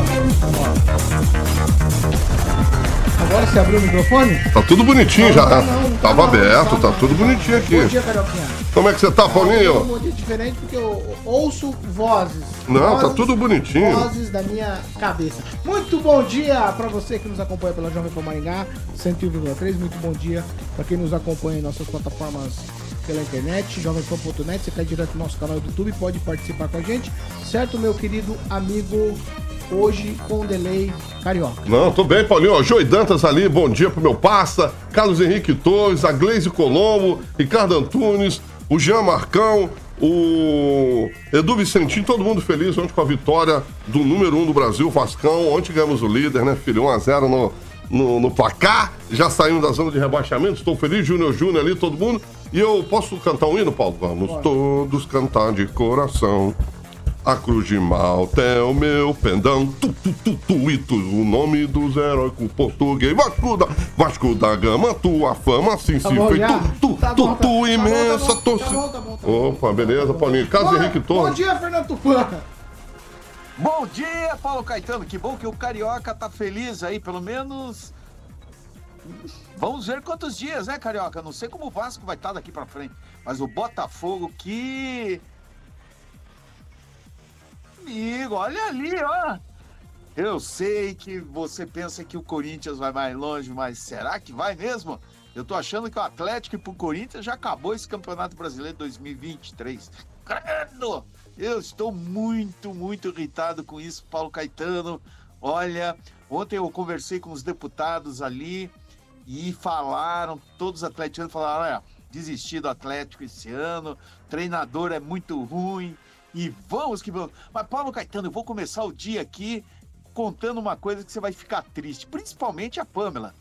ó. Agora você abriu o microfone? Tá tudo bonitinho Não, já. tá não, tá Tava não, aberto, tá tá tudo bonitinho aqui. Bom dia, Carioquinha. Como é que você tá, Um Paulinho? bom dia diferente porque eu ouço vozes. Não, tá Vozes- tudo bonitinho. Vozes da minha cabeça. Muito bom dia pra você que nos acompanha pela Jovem Pan Maringá 101,3. Muito bom dia pra quem nos acompanha em nossas plataformas pela internet, jovempan.net. Você cai direto no nosso canal do YouTube, pode participar com a gente. Certo, meu querido amigo? Hoje com delay carioca. Não, tô bem, Paulinho. Ó, Joey Dantas ali, bom dia pro meu passa. Carlos Henrique Torres, a Gleise Colombo, Ricardo Antunes, o Jean Marcão, o Edu Vicentinho, todo mundo feliz ontem com a vitória do número 1 um do Brasil, Vascão. Ontem ganhamos o líder, né, filho? 1x0 no, no, no placar. Já saímos da zona de rebaixamento. Estou feliz, Júnior Júnior ali, todo mundo. E eu posso cantar um hino, Paulo? Vamos todos cantar de coração. A cruz de Malta é o meu pendão, tu, tu, tu, tu, e tu, o nome dos heróicos português. Vasco da, Vasco da Gama, tua fama assim Tá se bom, fez. já? Tu, tu, Tá tu, bom, tá- tu, tá bom, tá imensa bom, tá torcida. bom, tá bom, tá bom. Opa, beleza, Paulinho. Carlos Bom- Henrique Bom Torres. dia, Fernando Tupan. Bom dia, Paulo Caetano. Que bom que o Carioca tá feliz aí, pelo menos. Vamos ver quantos dias, né, Carioca? Não sei como o Vasco vai estar daqui pra frente, mas o Botafogo que. Amigo, olha ali, ó. Eu sei que você pensa que o Corinthians vai mais longe, mas será que vai mesmo? Eu tô achando que o Atlético e pro Corinthians já acabou esse Campeonato Brasileiro 2023. Credo! Eu estou muito, muito irritado com isso, Paulo Caetano. Olha, ontem eu conversei com os deputados ali e falaram, todos os atleticanos falaram, olha, do Atlético esse ano, treinador é muito ruim e vamos que vamos. Mas Paulo Caetano, eu vou começar o dia aqui contando uma coisa que você vai ficar triste, principalmente a Pamela.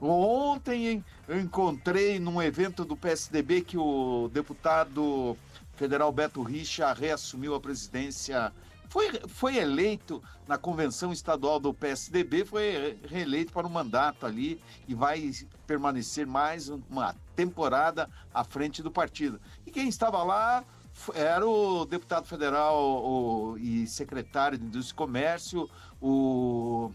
Ontem encontrei num evento do PSDB que o deputado federal Beto Richa reassumiu a presidência. Foi, foi eleito na convenção estadual do PSDB, foi reeleito para um mandato ali e vai permanecer mais uma temporada à frente do partido. E quem estava lá era o deputado federal o- e secretário de Indústria e Comércio, o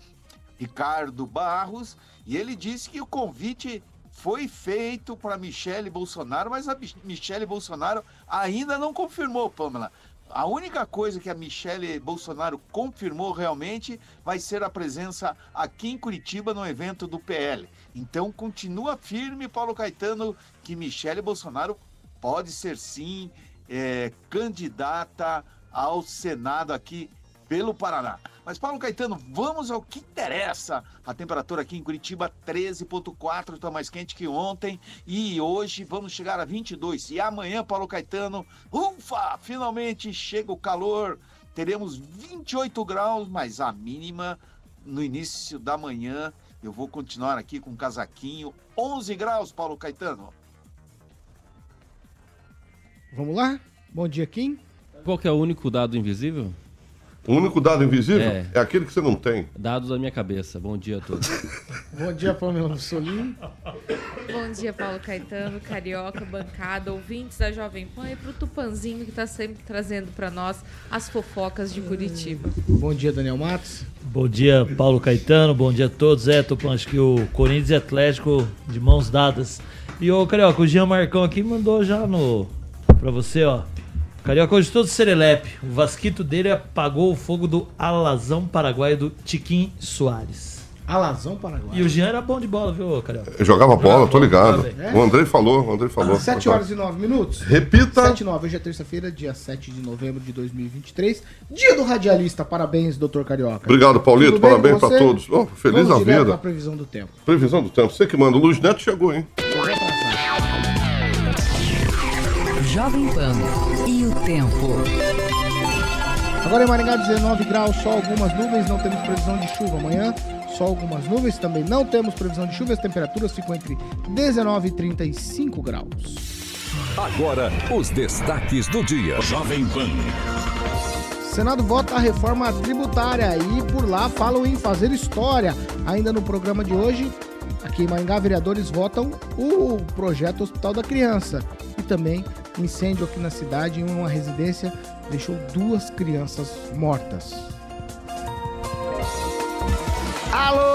Ricardo Barros, e ele disse que o convite foi feito para Michele Bolsonaro, mas a Mich- Michele Bolsonaro ainda não confirmou, Pamela. A única coisa que a Michele Bolsonaro confirmou realmente vai ser a presença aqui em Curitiba no evento do PL. Então continua firme, Paulo Caetano, que Michele Bolsonaro pode ser sim é, candidata ao Senado aqui pelo Paraná. Mas, Paulo Caetano, vamos ao que interessa. A temperatura aqui em Curitiba, 13,4, está mais quente que ontem. E hoje vamos chegar a 22. E amanhã, Paulo Caetano, ufa! Finalmente chega o calor. Teremos 28 graus, mas a mínima no início da manhã. Eu vou continuar aqui com um casaquinho. 11 graus, Paulo Caetano. Vamos lá? Bom dia, Kim. Qual que é o único dado invisível? O único dado invisível É. é, aquele que você não tem. Dados da minha cabeça. Bom dia a todos. Bom dia, Pamela Mussolini. Bom dia, Paulo Caetano, Carioca, bancada, ouvintes da Jovem Pan e pro Tupanzinho que tá sempre trazendo pra nós as fofocas de Curitiba. Bom dia, Daniel Matos. Bom dia, Paulo Caetano. Bom dia a todos. É, Tupan, acho que o Corinthians e Atlético de mãos dadas. E o Carioca, o Jean Marcão aqui mandou já no pra você, ó. Carioca, hoje todo serelepe. O Vasquito dele apagou o fogo do Alazão Paraguai do Tiquim Soares. Alazão Paraguai. E o Jean era bom de bola, viu, Carioca? Eu jogava bola, tô ligado. Bem. O Andrei falou, o Andrei falou. 7 horas e 9 minutos. Repita. 7 e 9, hoje é terça-feira, dia 7 de novembro de 2023. Dia do radialista. Parabéns, doutor Carioca. Obrigado, Paulito. Parabéns pra todos. Oh, feliz Vamos a vida. pra previsão do tempo. Previsão do tempo. Você que manda. O Luiz Neto chegou, hein? Jovem Pan e o tempo. Agora em Maringá, 19 graus, só algumas nuvens, não temos previsão de chuva. Amanhã, só algumas nuvens, também não temos previsão de chuva. As temperaturas ficam entre 19 e 35 graus. Agora, os destaques do dia. Jovem Pan. Senado vota a reforma tributária e por lá falam em fazer história. Ainda no programa de hoje, aqui em Maringá, vereadores votam o projeto Hospital da Criança. E também incêndio aqui na cidade em uma residência deixou duas crianças mortas. Alô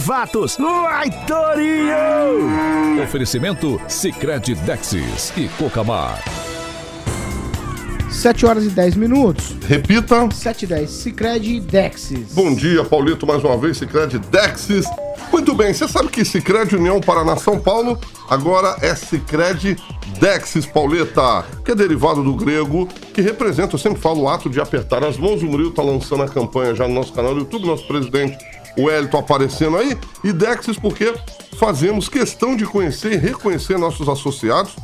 Vai, Torinho! Oferecimento Sicredi Dexis e Cocamar. 7 horas e 10 minutos. Repita. 7 e 10. Cicred Dexis. Bom dia, Paulito, mais uma vez, Cicred Dexis. Muito bem, você sabe que Cicred União Paraná São Paulo agora é Cicred Dexis, Pauleta, que é derivado do grego, que representa, eu sempre falo, o ato de apertar as mãos. O Murilo está lançando a campanha já no nosso canal do YouTube, nosso presidente, o Hélito, aparecendo aí. E Dexis porque fazemos questão de conhecer e reconhecer nossos associados,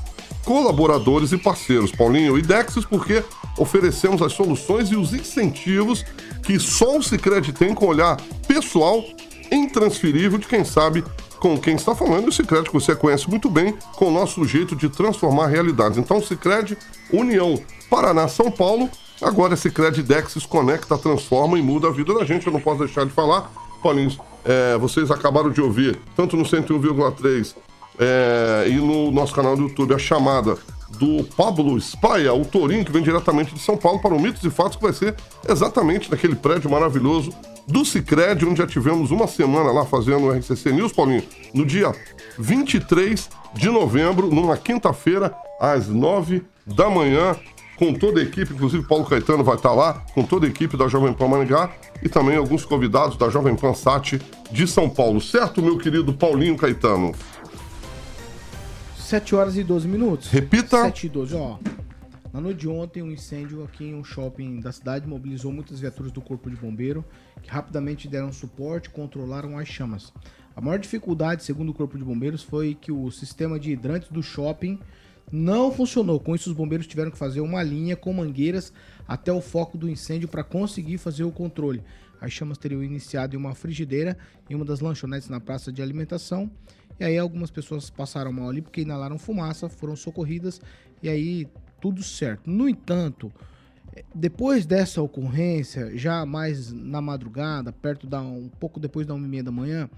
colaboradores e parceiros, Paulinho. E Dexis porque oferecemos as soluções e os incentivos que só o Cicred tem com olhar pessoal intransferível de quem sabe com quem está falando o Cicred que você conhece muito bem com o nosso jeito de transformar realidades. Então, Cicred, União Paraná São Paulo, agora Cicred Dexis conecta, transforma e muda a vida da gente. Eu não posso deixar de falar, Paulinho, é, vocês acabaram de ouvir, tanto no 101,3 é, e no nosso canal do YouTube, a chamada do Pablo Spaia, o Torinho, que vem diretamente de São Paulo para o Mitos e Fatos, que vai ser exatamente naquele prédio maravilhoso do Cicred, onde já tivemos uma semana lá fazendo o RCC News, Paulinho, no dia 23 de novembro, numa quinta-feira, às 9 da manhã, com toda a equipe, inclusive Paulo Caetano vai estar lá, com toda a equipe da Jovem Pan Maringá e também alguns convidados da Jovem Pan Sat de São Paulo. Certo, meu querido Paulinho Caetano? 7 horas e 12 minutos. Repita. 7 e 12, ó. Na noite de ontem, um incêndio aqui em um shopping da cidade mobilizou muitas viaturas do Corpo de Bombeiro, que rapidamente deram suporte e controlaram as chamas. A maior dificuldade, segundo o Corpo de Bombeiros, foi que o sistema de hidrantes do shopping não funcionou. Com isso, os bombeiros tiveram que fazer uma linha com mangueiras até o foco do incêndio para conseguir fazer o controle. As chamas teriam iniciado em uma frigideira em uma das lanchonetes na praça de alimentação. E aí algumas pessoas passaram mal ali porque inalaram fumaça, foram socorridas e aí tudo certo. No entanto, depois dessa ocorrência, já mais na madrugada, perto da um pouco depois da 1h30 da manhã,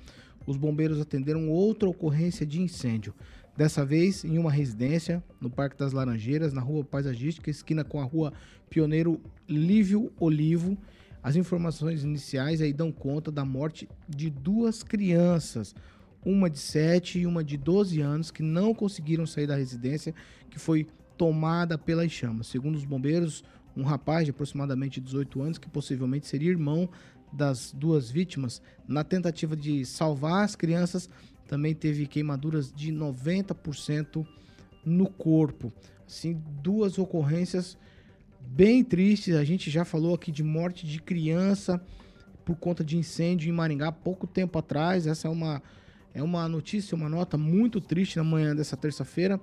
os bombeiros atenderam outra ocorrência de incêndio. Dessa vez em uma residência no Parque das Laranjeiras, na Rua Paisagística, esquina com a Rua Pioneiro Lívio Olivo. As informações iniciais aí dão conta da morte de duas crianças, uma de 7 e uma de 12 anos, que não conseguiram sair da residência, que foi tomada pelas chamas. Segundo os bombeiros, um rapaz de aproximadamente 18 anos, que possivelmente seria irmão das duas vítimas, na tentativa de salvar as crianças, também teve queimaduras de 90% no corpo. Assim, duas ocorrências bem tristes. A gente já falou aqui de morte de criança por conta de incêndio em Maringá pouco tempo atrás. Essa é uma, é uma notícia, uma nota muito triste na manhã dessa terça-feira,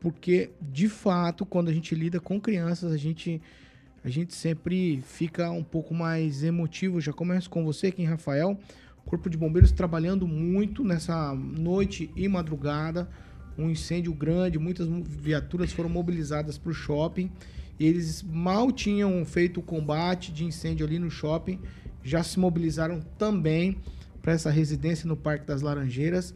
porque de fato, quando a gente lida com crianças, a gente a gente sempre fica um pouco mais emotivo. Já começo com você aqui em Rafael. Corpo de Bombeiros trabalhando muito nessa noite e madrugada. Um incêndio grande, muitas viaturas foram mobilizadas para o shopping. Eles mal tinham feito o combate de incêndio ali no shopping, já se mobilizaram também para essa residência no Parque das Laranjeiras.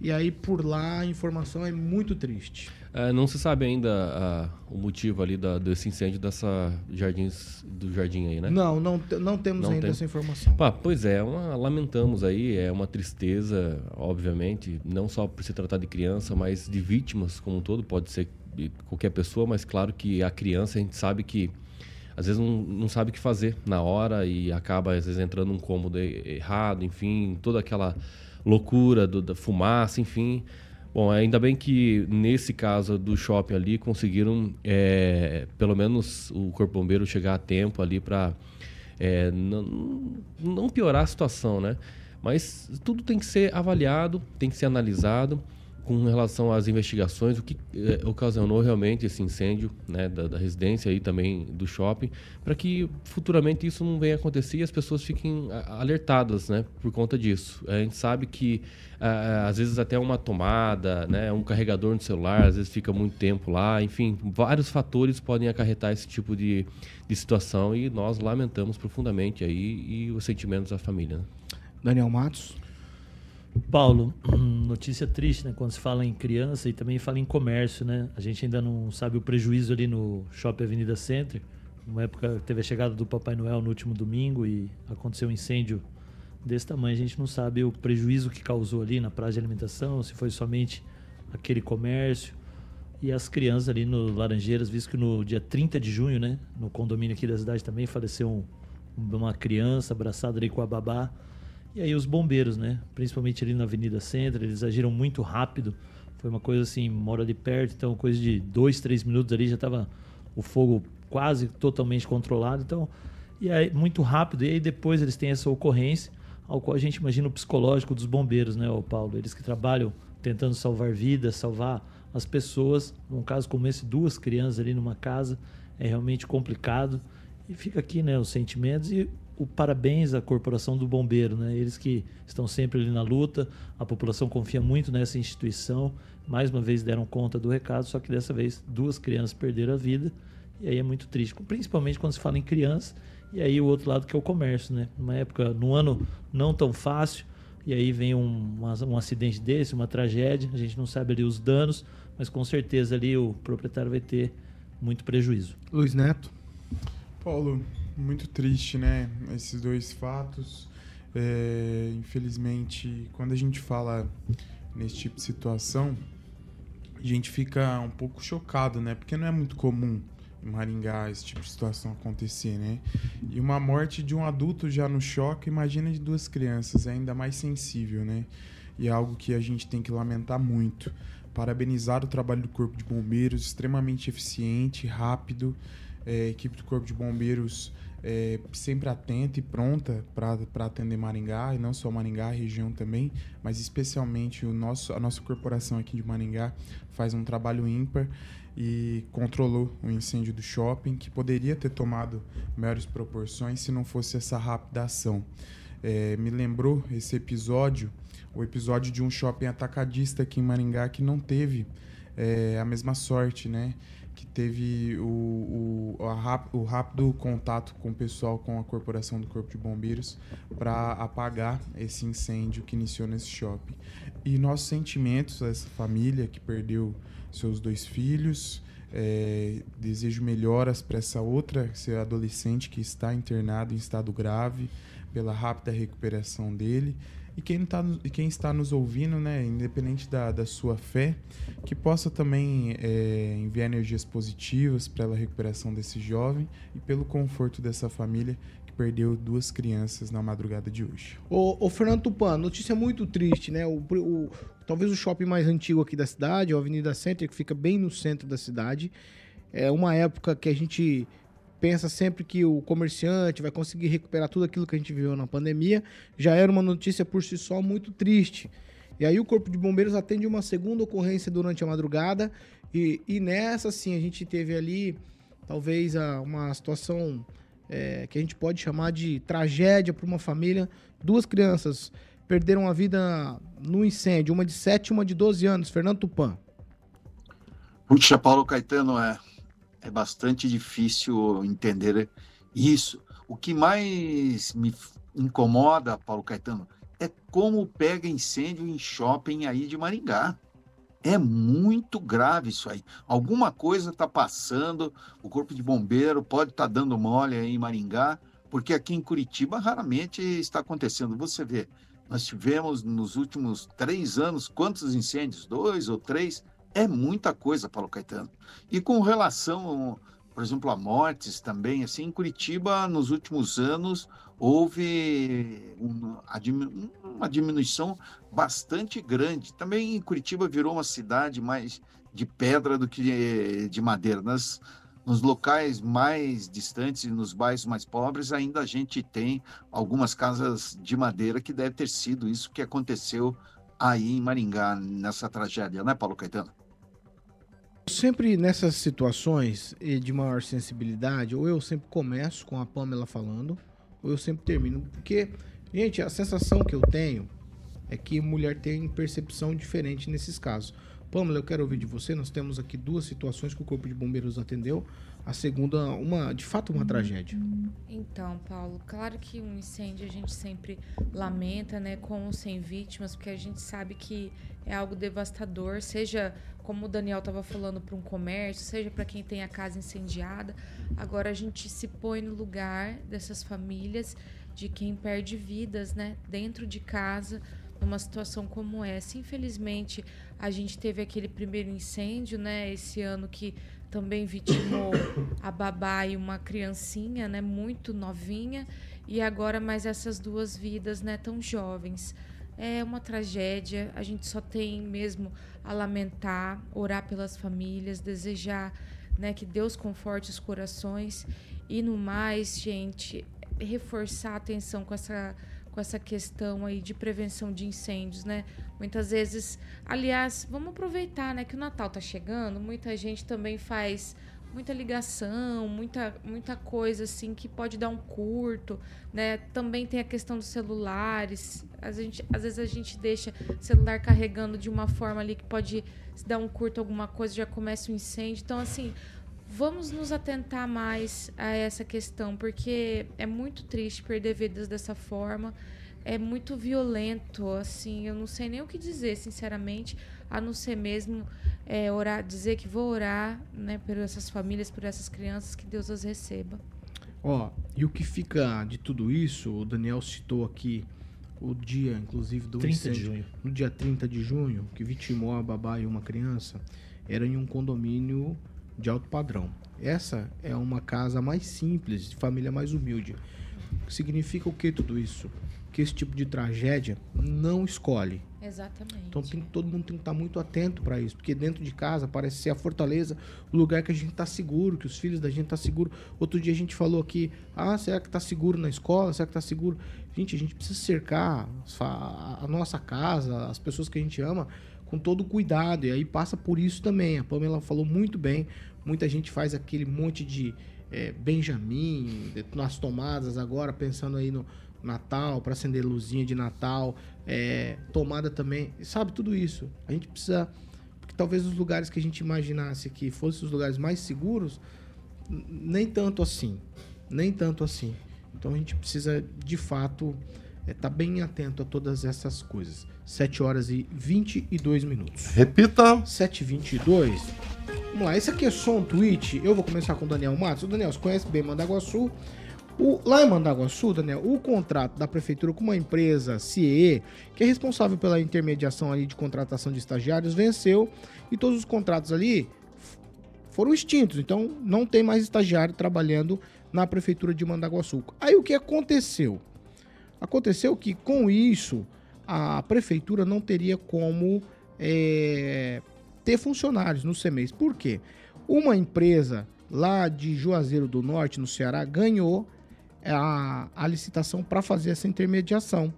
E aí por lá a informação é muito triste. É, não se sabe ainda ah, o motivo ali da- desse incêndio dessa jardins do jardim aí, né? Não, não, não temos Não ainda tem. essa informação. Pá, pois é, uma- lamentamos aí, é uma tristeza, obviamente, não só por se tratar de criança, mas de vítimas como um todo, pode ser qualquer pessoa, mas claro que a criança a gente sabe que às vezes não, não sabe o que fazer na hora e acaba às vezes entrando num cômodo errado, enfim, toda aquela loucura do- da fumaça, enfim. Bom, ainda bem que nesse caso do shopping ali conseguiram, é, pelo menos o corpo bombeiro chegar a tempo ali para não, não piorar a situação, né? Mas tudo tem que ser avaliado, tem que ser analisado com relação às investigações, o que eh, ocasionou realmente esse incêndio né, da, da residência e também do shopping, para que futuramente isso não venha a acontecer e as pessoas fiquem alertadas né, por conta disso. A gente sabe que ah, às vezes até uma tomada, né, um carregador no celular, às vezes fica muito tempo lá, enfim, vários fatores podem acarretar esse tipo de, de situação e nós lamentamos profundamente aí e os sentimentos da família. Né? Daniel Matos. Paulo, notícia triste, né? Quando se fala em criança e também fala em comércio, né? A gente ainda não sabe o prejuízo ali no Shopping Avenida Center. Uma época teve a chegada do Papai Noel no último domingo e aconteceu um incêndio desse tamanho. A gente não sabe o prejuízo que causou ali na praça de alimentação, se foi somente aquele comércio. E as crianças ali no Laranjeiras, visto que no dia 30 de junho, né? No condomínio aqui da cidade também faleceu um- uma criança abraçada ali com a babá. E aí os bombeiros, né? Principalmente ali na Avenida Centro, eles agiram muito rápido. Foi uma coisa assim, mora de perto, então coisa de dois, três minutos ali já estava o fogo quase totalmente controlado. Então, e aí muito rápido. E aí depois eles têm essa ocorrência, ao qual a gente imagina o psicológico dos bombeiros, né, Paulo? Eles que trabalham tentando salvar vidas, salvar as pessoas. Num caso como esse, duas crianças ali numa casa, é realmente complicado. E fica aqui, né, os sentimentos e o parabéns à Corporação do Bombeiro, né? Eles que estão sempre ali na luta, a população confia muito nessa instituição. Mais uma vez deram conta do recado, só que dessa vez duas crianças perderam a vida. E aí é muito triste, principalmente quando se fala em criança. E aí o outro lado que é o comércio, né? Numa época, num ano não tão fácil, e aí vem um, um, um acidente desse, uma tragédia. A gente não sabe ali os danos, mas com certeza ali o proprietário vai ter muito prejuízo. Luiz Neto. Paulo, muito triste, né? Esses dois fatos. É, infelizmente, quando a gente fala nesse tipo de situação, a gente fica um pouco chocado, né? Porque não é muito comum em Maringá esse tipo de situação acontecer, né? E uma morte de um adulto já no choque, imagina de duas crianças, é ainda mais sensível, né? E é algo que a gente tem que lamentar muito. Parabenizar o trabalho do Corpo de Bombeiros, extremamente eficiente, rápido. É, equipe do Corpo de Bombeiros é, sempre atenta e pronta para atender Maringá, e não só Maringá, a região também, mas especialmente o nosso, a nossa corporação aqui de Maringá faz um trabalho ímpar e controlou o incêndio do shopping, que poderia ter tomado maiores proporções se não fosse essa rápida ação. É, me lembrou esse episódio, o episódio de um shopping atacadista aqui em Maringá que não teve é, a mesma sorte, né? Que teve o, o, rap, o, rápido contato com o pessoal, com a corporação do Corpo de Bombeiros, para apagar esse incêndio que iniciou nesse shopping. E nossos sentimentos a essa família que perdeu seus dois filhos. É, desejo melhoras para essa outra, esse adolescente que está internado em estado grave, pela rápida recuperação dele. E quem, tá, quem está nos ouvindo, né, independente da, da sua fé, que possa também é, enviar energias positivas para a recuperação desse jovem e pelo conforto dessa família que perdeu duas crianças na madrugada de hoje. Ô, ô Fernando Tupan, notícia muito triste, né? O, o, talvez o shopping mais antigo aqui da cidade, a Avenida Center, que fica bem no centro da cidade. É uma época que a gente pensa sempre que o comerciante vai conseguir recuperar tudo aquilo que a gente viveu na pandemia, já era uma notícia por si só muito triste. E aí o Corpo de Bombeiros atende uma segunda ocorrência durante a madrugada e, e nessa sim a gente teve ali talvez uma situação é, que a gente pode chamar de tragédia para uma família. Duas crianças perderam a vida no incêndio, uma de 7 e uma de 12 anos. Fernando Tupan. Puxa, Paulo Caetano, é, é bastante difícil entender isso. O que mais me incomoda, Paulo Caetano, é como pega incêndio em shopping aí de Maringá. É muito grave isso aí. Alguma coisa está passando, o Corpo de Bombeiro pode estar dando mole aí em Maringá, porque aqui em Curitiba raramente está acontecendo. Você vê, nós tivemos nos últimos três anos quantos incêndios? Dois ou três? É muita coisa, Paulo Caetano. E com relação, por exemplo, a mortes também, assim, em Curitiba, nos últimos anos, houve uma, diminuição bastante grande. Também Curitiba virou uma cidade mais de pedra do que de madeira. Nas, nos locais mais distantes e nos bairros mais pobres, ainda a gente tem algumas casas de madeira que deve ter sido isso que aconteceu aí em Maringá, nessa tragédia, né, Paulo Caetano? Sempre nessas situações de maior sensibilidade, ou eu sempre começo com a Pamela falando, ou eu sempre termino. Porque, gente, a sensação que eu tenho é que mulher tem percepção diferente nesses casos. Pamela, eu quero ouvir de você. Nós temos aqui duas situações que o Corpo de Bombeiros atendeu. A segunda, uma, de fato, uma tragédia. Então, Paulo, claro que um incêndio a gente sempre lamenta, né, com ou sem vítimas, porque a gente sabe que é algo devastador, seja como o Daniel estava falando para um comércio, seja para quem tem a casa incendiada. Agora a gente se põe no lugar dessas famílias, de quem perde vidas, né, dentro de casa numa situação como essa. Infelizmente, a gente teve aquele primeiro incêndio, né, esse ano que também vitimou a babá e uma criancinha, né, muito novinha, e agora mais essas duas vidas, né, tão jovens. É uma tragédia, a gente só tem mesmo a lamentar, orar pelas famílias, desejar, né, que Deus conforte os corações e no mais, gente, reforçar a atenção com essa com essa questão aí de prevenção de incêndios, né? Muitas vezes, aliás, vamos aproveitar, né, que o Natal tá chegando, muita gente também faz muita ligação, muita, muita coisa assim que pode dar um curto, né? Também tem a questão dos celulares. A gente, às vezes a gente deixa o celular carregando de uma forma ali que pode dar um curto alguma coisa, já começa um incêndio. Então assim, vamos nos atentar mais a essa questão, porque é muito triste perder vidas dessa forma. É muito violento, assim, eu não sei nem o que dizer, sinceramente, a não ser mesmo é, orar, dizer que vou orar, né, por essas famílias, por essas crianças, que Deus as receba. Ó, e o que fica de tudo isso, o Daniel citou aqui o dia, inclusive, do 30 de incêndio, junho. no dia 30 de junho, que vitimou a babá e uma criança, era em um condomínio de alto padrão. Essa é uma casa mais simples, de família mais humilde. Significa o que tudo isso? Que esse tipo de tragédia não escolhe. Exatamente. Então tem, todo mundo tem que estar muito atento para isso, porque dentro de casa parece ser a fortaleza, o lugar que a gente está seguro, que os filhos da gente estão tá seguro. Outro dia a gente falou aqui, ah, será que está seguro na escola? Será que está seguro? Gente, a gente precisa cercar a nossa casa, as pessoas que a gente ama, com todo cuidado. E aí passa por isso também. A Pamela falou muito bem. Muita gente faz aquele monte de é, Benjamin nas tomadas agora, pensando aí no Natal, para acender luzinha de Natal, é, tomada também, sabe tudo isso. A gente precisa, porque talvez os lugares que a gente imaginasse que fossem os lugares mais seguros, nem tanto assim, nem tanto assim. Então a gente precisa de fato estar bem atento a todas essas coisas. 7 horas e 22 minutos. Repita. 7 e 22 Vamos lá, esse aqui é só um tweet. Eu vou começar com o Daniel Matos. O Daniel, você conhece bem Mandaguaçu. O, lá em Mandaguaçu, Daniel, o contrato da prefeitura com uma empresa CIE, que é responsável pela intermediação ali de contratação de estagiários, venceu e todos os contratos ali foram extintos. Então, não tem mais estagiário trabalhando na prefeitura de Mandaguaçu. Aí o que aconteceu? Aconteceu que com isso a prefeitura não teria como é, ter funcionários no CEMEIS. Por quê? Uma empresa lá de Juazeiro do Norte, no Ceará, ganhou a, a licitação para fazer essa intermediação.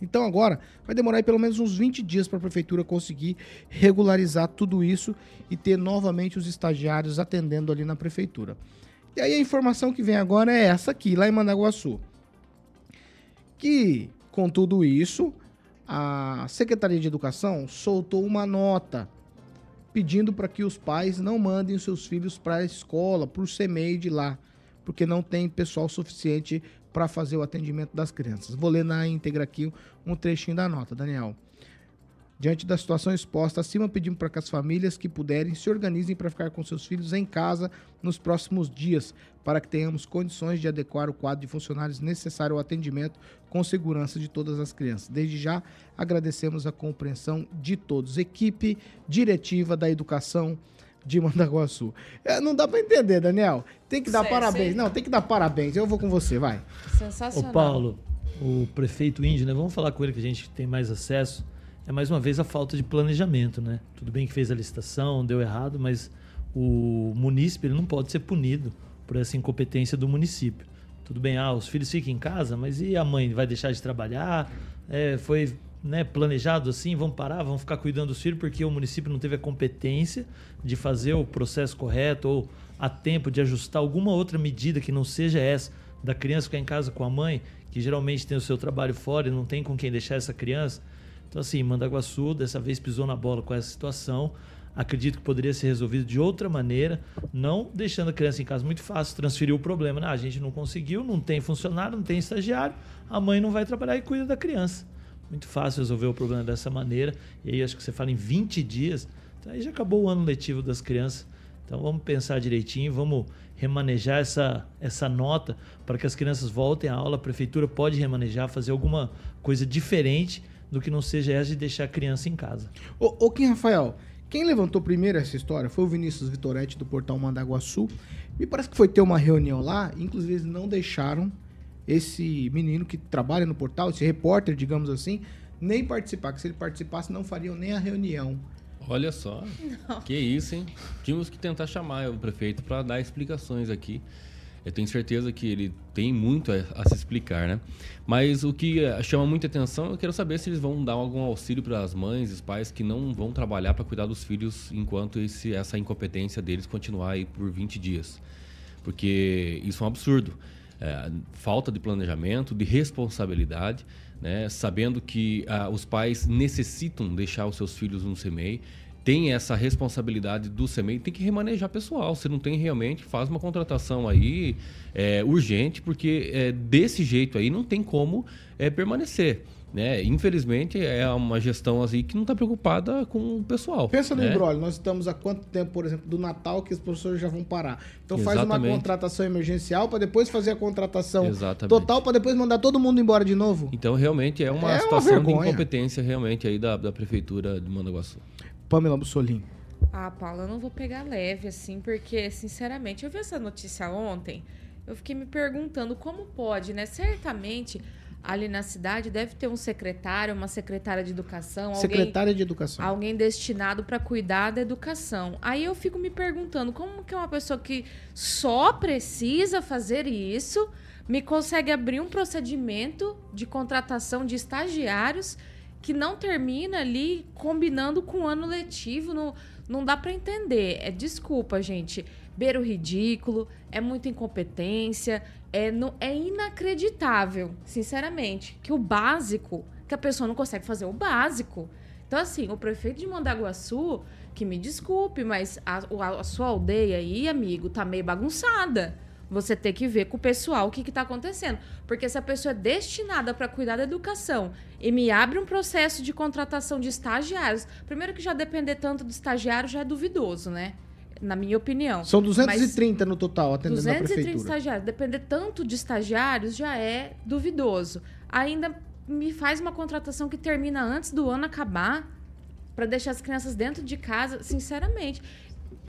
Então agora vai demorar pelo menos uns 20 dias para a prefeitura conseguir regularizar tudo isso e ter novamente os estagiários atendendo ali na prefeitura. E aí a informação que vem agora é essa aqui, lá em Mandaguaçu. Que com tudo isso, a Secretaria de Educação soltou uma nota pedindo para que os pais não mandem os seus filhos para a escola, para o CMEI de lá, porque não tem pessoal suficiente para fazer o atendimento das crianças. Vou ler na íntegra aqui um trechinho da nota, Daniel. Diante da situação exposta acima, pedimos para que as famílias que puderem se organizem para ficar com seus filhos em casa nos próximos dias, para que tenhamos condições de adequar o quadro de funcionários necessário ao atendimento com segurança de todas as crianças. Desde já, agradecemos a compreensão de todos. Equipe diretiva da educação de Mandaguaçu. É, não dá para entender, Daniel. Tem que dar Sei, parabéns. sei. Não, tem que dar parabéns. Eu vou com você, vai. Ô Sensacional. Paulo, o prefeito índio, né? Vamos falar com ele que a gente tem mais acesso. É mais uma vez a falta de planejamento, né? Tudo bem que fez a licitação, deu errado, mas o munícipe ele não pode ser punido por essa incompetência do município. Tudo bem, ah, os filhos ficam em casa, mas e a mãe vai deixar de trabalhar? É, foi né, planejado assim, vão parar, vão ficar cuidando dos filhos porque o município não teve a competência de fazer o processo correto ou a tempo de ajustar alguma outra medida que não seja essa da criança ficar em casa com a mãe, que geralmente tem o seu trabalho fora e não tem com quem deixar essa criança. Então, assim, Mandaguaçu dessa vez pisou na bola com essa situação. Acredito que poderia ser resolvido de outra maneira, não deixando a criança em casa muito fácil, transferir o problema. Ah, a gente não conseguiu, não tem funcionário, não tem estagiário, a mãe não vai trabalhar e cuida da criança. Muito fácil resolver o problema dessa maneira. E aí, acho que você fala em 20 dias, então aí já acabou o ano letivo das crianças. Então vamos pensar direitinho, vamos remanejar essa, essa nota para que as crianças voltem à aula. A prefeitura pode remanejar, fazer alguma coisa diferente do que não seja essa de deixar a criança em casa. Ô, ô Kim Rafael, quem levantou primeiro essa história foi o Vinícius Vitoretti do portal Mandaguaçu. Me parece que foi ter uma reunião lá, inclusive eles não deixaram esse menino que trabalha no portal, esse repórter, digamos assim, nem participar, que se ele participasse não fariam nem a reunião. Olha só. Que isso, hein? Tínhamos que tentar chamar o prefeito para dar explicações aqui. Eu tenho certeza que ele tem muito a, a se explicar, né? Mas o que eh, chama muita atenção, eu quero saber se eles vão dar algum auxílio para as mães e os pais que não vão trabalhar para cuidar dos filhos enquanto esse, essa incompetência deles continuar aí por 20 dias. Porque isso é um absurdo. É, falta de planejamento, de responsabilidade, né? sabendo que ah, os pais necessitam deixar os seus filhos no CMEI, tem essa responsabilidade do CMEI, tem que remanejar pessoal. Se não tem realmente, faz uma contratação aí é, urgente, porque é, desse jeito aí não tem como é, permanecer. Né? Infelizmente, é uma gestão assim, que não está preocupada com o pessoal. Pensa no né? embrólio, nós estamos há quanto tempo, por exemplo, do Natal que os professores já vão parar. Então faz uma Exatamente. contratação emergencial para depois fazer a contratação Exatamente. total para depois mandar todo mundo embora de novo. Então, realmente, é uma É uma situação vergonha. de incompetência realmente aí da, da prefeitura de Mandaguaçu. Pamela Bussolini. Ah, Paula, eu não vou pegar leve, assim, porque, sinceramente, eu vi essa notícia ontem, eu fiquei me perguntando como pode, né? Certamente, ali na cidade deve ter um secretário, uma secretária de educação, alguém, Secretária de Educação. alguém destinado para cuidar da educação. Aí eu fico me perguntando como que uma pessoa que só precisa fazer isso me consegue abrir um procedimento de contratação de estagiários que não termina ali combinando com o ano letivo. Não, não dá para entender. É desculpa, gente. Beira o ridículo, é muita incompetência, é, não, é inacreditável, sinceramente, que o básico, que a pessoa não consegue fazer o básico. Então, assim, o prefeito de Mandaguaçu, que me desculpe, mas a, a- a sua aldeia aí, amigo, tá meio bagunçada. Você tem que ver com o pessoal o que, que tá acontecendo. Porque se a pessoa é destinada para cuidar da educação e me abre um processo de contratação de estagiários, primeiro que já depender tanto do estagiário já é duvidoso, né? Na minha opinião. São Mas- 230 no total atendendo na 230 prefeitura. estagiários. Depender tanto de estagiários já é duvidoso. Ainda me faz uma contratação que termina antes do ano acabar para deixar as crianças dentro de casa, sinceramente.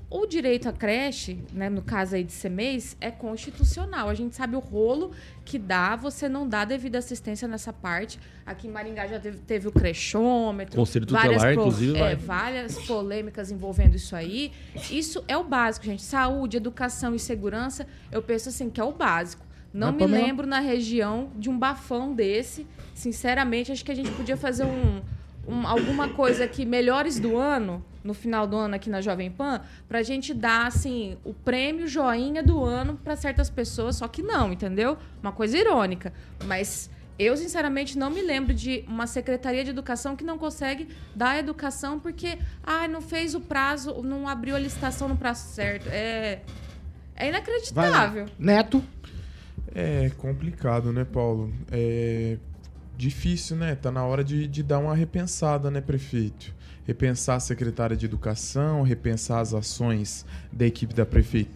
O direito à creche, né, no caso aí de mês, é constitucional. A gente sabe o rolo que dá, você não dá devida assistência nessa parte. Aqui em Maringá já teve, teve o crechômetro. Conselho várias tutelar, inclusive, é, vai. várias polêmicas envolvendo isso aí. Isso é o básico, gente. Saúde, educação e segurança, eu penso assim, que é o básico. Não Mas, me lembro na região de um bafão desse. Sinceramente, acho que a gente podia fazer um, um- alguma coisa aqui, melhores do ano, no final do ano aqui na Jovem Pan, pra gente dar, assim, o prêmio joinha do ano pra certas pessoas, só que não, entendeu? Uma coisa irônica. Mas eu, sinceramente, não me lembro de uma secretaria de educação que não consegue dar educação porque, ah, não fez o prazo, não abriu a licitação no prazo certo. É, é inacreditável. Neto. É complicado, né, Paulo? É difícil, né? Tá na hora de, de dar uma repensada, né, prefeito? Repensar a secretária de educação, repensar as ações da equipe da prefeitura.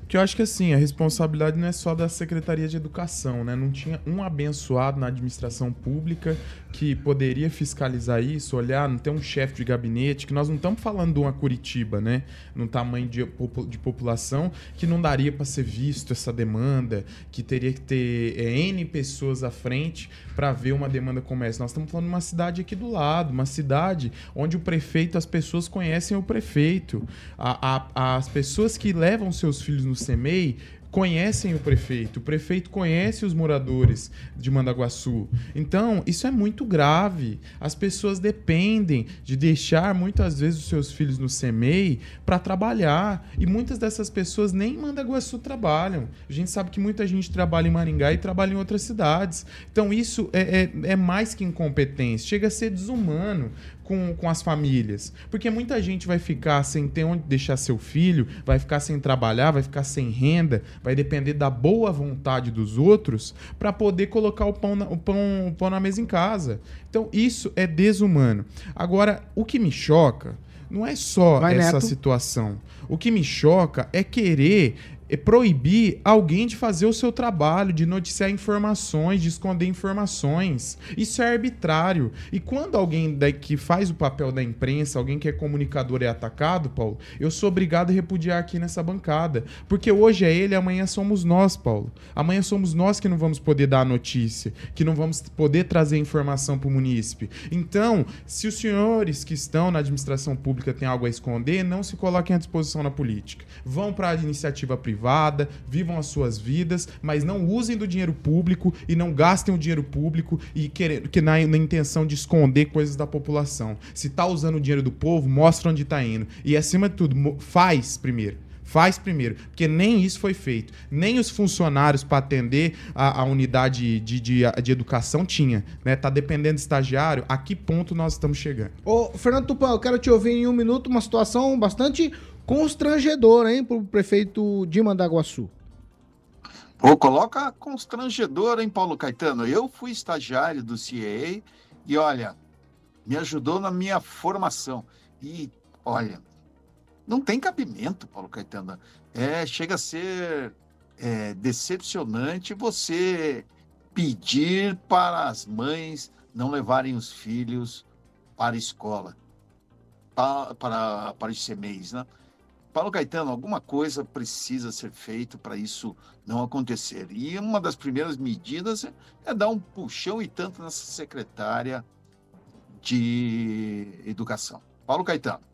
Porque eu acho que assim, a responsabilidade não é só da Secretaria de Educação, né? Não tinha um abençoado na administração pública que poderia fiscalizar isso, olhar, não tem um chefe de gabinete, que nós não estamos falando de uma Curitiba, né? Num tamanho de, de população que não daria para ser visto essa demanda, que teria que ter é, N pessoas à frente para ver uma demanda como essa. Nós estamos falando de uma cidade aqui do lado, uma cidade onde o prefeito, as pessoas conhecem o prefeito. A- a- as pessoas que levam seus filhos no CEMEI conhecem o prefeito, o prefeito conhece os moradores de Mandaguaçu. Então, isso é muito grave. As pessoas dependem de deixar muitas vezes os seus filhos no CEMEI para trabalhar. E muitas dessas pessoas nem em Mandaguaçu trabalham. A gente sabe que muita gente trabalha em Maringá e trabalha em outras cidades. Então, isso é, é- é mais que incompetência. Chega a ser desumano com, com as famílias. Porque muita gente vai ficar sem ter onde deixar seu filho, vai ficar sem trabalhar, vai ficar sem renda, vai depender da boa vontade dos outros para poder colocar o pão, na, o, pão, o pão na mesa em casa. Então, isso é desumano. Agora, o que me choca não é só Vai, essa Neto. situação. O que me choca é querer proibir alguém de fazer o seu trabalho, de noticiar informações, de esconder informações. Isso é arbitrário. E quando alguém que faz o papel da imprensa, alguém que é comunicador é atacado, Paulo, eu sou obrigado a repudiar aqui nessa bancada. Porque hoje é ele, amanhã somos nós, Paulo. Amanhã somos nós que não vamos poder dar a notícia, que não vamos poder trazer informação para o munícipe. Então, se os senhores que estão na administração pública têm algo a esconder, não se coloquem à disposição na política. Vão para a iniciativa privada, vivam as suas vidas, mas não usem do dinheiro público e não gastem o dinheiro público e querer, que na, na intenção de esconder coisas da população. Se tá usando o dinheiro do povo, mostra onde tá indo. E acima de tudo, faz primeiro. Faz primeiro, porque nem isso foi feito. Nem os funcionários para atender a, a unidade de, de, de educação tinha. Né? Tá dependendo de estagiário. A que ponto nós estamos chegando? Ô, Fernando Tupan, eu quero te ouvir em um minuto uma situação bastante constrangedora, hein, pro prefeito de Mandaguaçu. Pô, coloca constrangedor, hein, Paulo Caetano? Eu fui estagiário do CIEA e, olha, me ajudou na minha formação. E, olha, não tem cabimento, Paulo Caetano. É, chega a ser é, decepcionante você pedir para as mães não levarem os filhos para a escola, pa- para, para os CMEs, né? Paulo Caetano, alguma coisa precisa ser feito para isso não acontecer. E uma das primeiras medidas é, é dar um puxão e tanto nessa secretária de educação. Paulo Caetano.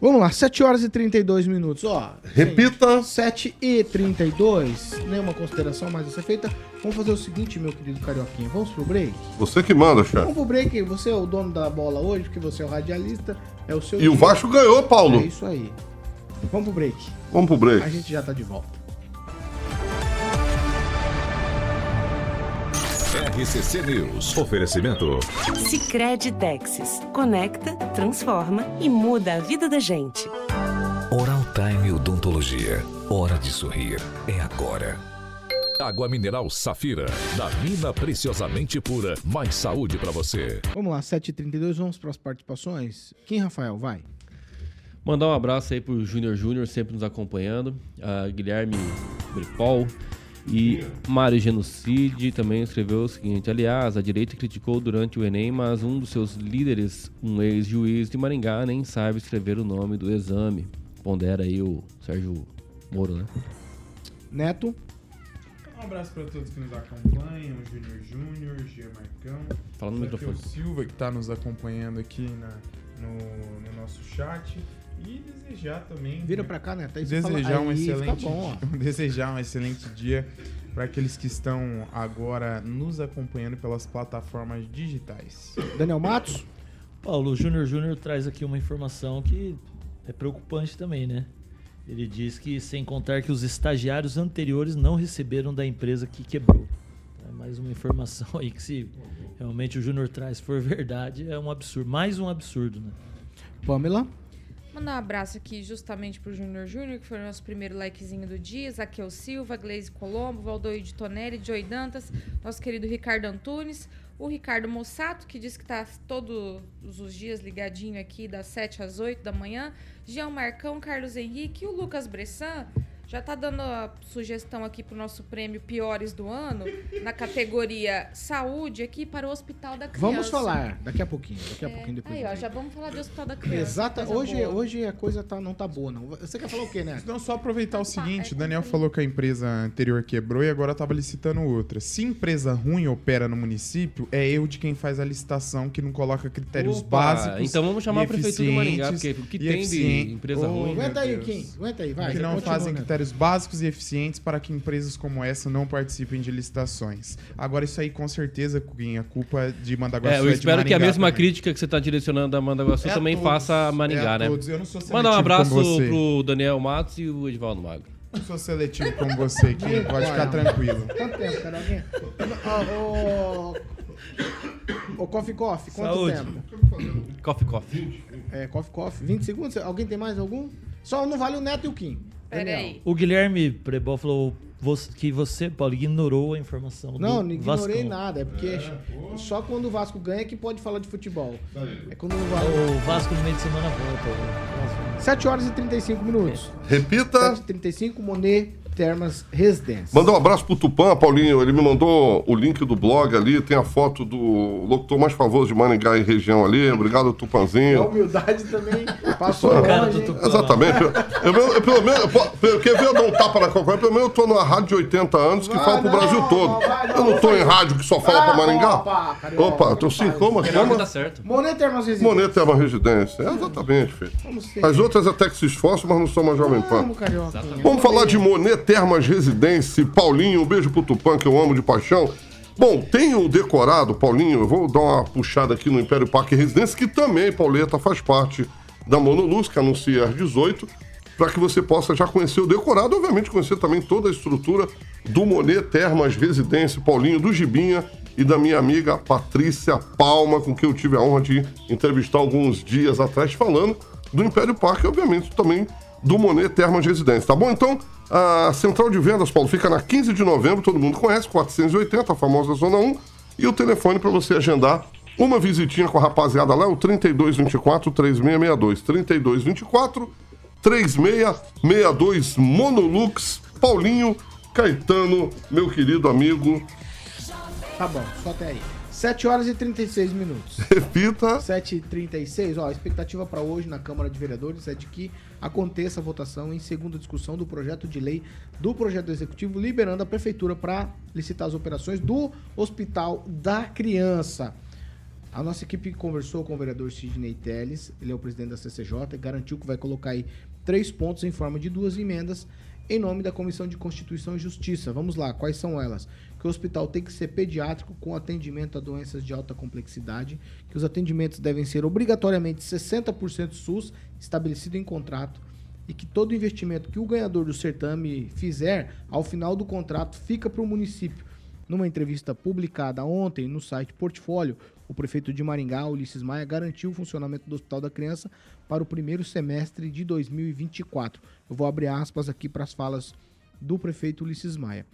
Vamos lá, 7 horas e 32 minutos. Ó, Repita. 7 e 32. Nenhuma consideração mais a ser feita. Vamos fazer o seguinte, meu querido Carioquinha. Vamos pro break? Você que manda, chefe. Vamos pro break. Você é o dono da bola hoje, porque você é o radialista. É o seu E o dia. Vasco ganhou, Paulo. É isso aí. Vamos pro break. Vamos pro break. A gente já tá de volta. RCC News. Oferecimento. Sicredi Texas. Conecta, transforma e muda a vida da gente. Oral Time Odontologia. Hora de sorrir. É agora. Água mineral Safira. Da mina preciosamente pura. Mais saúde pra você. Vamos lá, 7 e 32 Vamos para as participações. Quem, Rafael? Vai. Mandar um abraço aí pro Júnior Júnior, sempre nos acompanhando. A Guilherme Bripol. E Mário Genocide também escreveu o seguinte: aliás, a direita criticou durante o Enem, mas um dos seus líderes, um ex-juiz de Maringá, nem sabe escrever o nome do exame. Pondera aí o Sérgio Moro, né? Neto. Um abraço para todos que nos acompanham, Júnior Júnior, Gia Marcão. Fala no microfone. Silva, que está nos acompanhando aqui na- no, no nosso chat. E desejar também. Vira pra cá, Neto. Aí você fala- Desejar um aí excelente bom, dia, desejar um excelente dia para aqueles que estão agora nos acompanhando pelas plataformas digitais. Daniel Matos. Paulo, o Júnior Júnior traz aqui uma informação que é preocupante também, né? Ele diz que, sem contar que os estagiários anteriores não receberam da empresa que quebrou. É mais uma informação aí que, se realmente o Júnior traz for verdade, é um absurdo. Mais um absurdo, né? Pamela. Mandar um abraço aqui justamente pro Júnior Júnior, que foi o nosso primeiro likezinho do dia. Zaqueu Silva, Gleise Colombo, Valdoide Tonelli, Joy Dantas, nosso querido Ricardo Antunes, o Ricardo Mossato, que diz que tá todos os dias ligadinho aqui, das 7 às 8 da manhã. Jean Marcão, Carlos Henrique e o Lucas Bressan. Já tá dando a sugestão aqui pro nosso prêmio Piores do Ano, na categoria Saúde, aqui para o Hospital da Criança. Vamos falar daqui a pouquinho. Daqui a É, pouquinho depois. Aí, eu ó, já vamos falar do Hospital da Criança. Exata. Hoje, boa. hoje a coisa tá, não tá boa, não. Você quer falar o quê, né? Não, só aproveitar o seguinte, é o Daniel aí. falou que a empresa anterior quebrou e agora estava licitando outra. Se empresa ruim opera no município, é erro de quem faz a licitação que não coloca critérios Opa, básicos. então vamos chamar a prefeitura de Maringá, porque o que tem de empresa Oh, ruim, Aguenta aí. Kim. Aguenta aí, vai. que não fazem né? Critérios básicos e eficientes para que empresas como essa não participem de licitações. Agora, isso aí, com certeza, Kim, a culpa de Mandaguaçu É, é, eu de espero que a mesma também. crítica que você está direcionando a Amanda Guaçu É a também todos, faça a Maringá, é a né? todos. Eu não sou Mandar um abraço pro Daniel Matos e o Edivaldo Magro. Não sou seletivo como você, Kim. Pode ficar tranquilo. Quanto tempo, cara? Alguém? Ô, ô, ô, Coffee Coffee, quanto Saúde. tempo? Coffee, coffee. É, Coffee Coffee, 20 segundos. Alguém tem mais algum? Só não vale o Neto e o Kim. Pera Daniel. aí. O Guilherme Prebol falou que você, Paulo, ignorou a informação do Não, não ignorei Vascão. nada. É porque só quando o Vasco ganha que pode falar de futebol. É quando o Vasco... O Vasco no meio de semana volta. o Vasco. 7 horas e 35 minutos. Repita. 7 e 35 Monet Termas Residência. Mandar um abraço pro Tupã, Paulinho. Ele me mandou o link do blog ali, tem a foto do locutor mais famoso de Maringá e região ali. Obrigado, A Tupanzinho. humildade também passou Cara longe. Exatamente. Eu, eu, eu, pelo menos, eu, po- quer ver eu dar um tapa na coca? Pelo menos eu tô numa rádio de 80 anos que Vai, fala pro não, Brasil todo. não, vai, não, eu não tô em rádio que só fala pra Ah, Maringá. opa, carioca, Opa, tô sim, como? Melhor que Como? tá certo. Monet Termas Residência. Moneta é uma residência. É, exatamente, filho. Vamos ser. As outras até que se esforçam, mas não são uma Jovem Pan. Vamos, carioca. Vamos falar de Monet Termas Residência. Paulinho, um beijo pro Tupã, que eu amo de paixão. Bom, tenho decorado, Paulinho, eu vou dar uma puxada aqui no Império Parque Residência, que também, Pauleta, faz parte da Monoluz, que anuncia às 18, para que você possa já conhecer o decorado, obviamente conhecer também toda a estrutura do Monet Termas Residência, Paulinho, do Gibinha e da minha amiga Patrícia Palma, com quem eu tive a honra de entrevistar alguns dias atrás, falando do Império Parque, obviamente também do Monet Termas Residência, tá bom? Então, a central de vendas, Paulo, fica na 15 de novembro, todo mundo conhece, 480, a famosa Zona 1, e o telefone para você agendar uma visitinha com a rapaziada lá é o 3224 3662. 3224 3662 Monolux, Paulinho Caetano, meu querido amigo. Tá bom, só até aí. 7 horas e 36 minutos. Repita. 7h36, ó, a expectativa para hoje na Câmara de Vereadores é de que aconteça a votação em segunda discussão do projeto de lei do projeto executivo liberando a prefeitura para licitar as operações do Hospital da Criança. A nossa equipe conversou com o vereador Sidney Teles, ele é o presidente da CCJ, e garantiu que vai colocar aí três pontos em forma de duas emendas em nome da Comissão de Constituição e Justiça. Vamos lá, quais são elas? Que o hospital tem que ser pediátrico com atendimento a doenças de alta complexidade, que os atendimentos devem ser obrigatoriamente 60% SUS, estabelecido em contrato, e que todo investimento que o ganhador do certame fizer, ao final do contrato, fica para o município. Numa entrevista publicada ontem no site Portfólio, o prefeito de Maringá, Ulisses Maia, garantiu o funcionamento do Hospital da Criança para o primeiro semestre de 2024. Eu vou abrir aspas aqui para as falas do prefeito Ulisses Maia.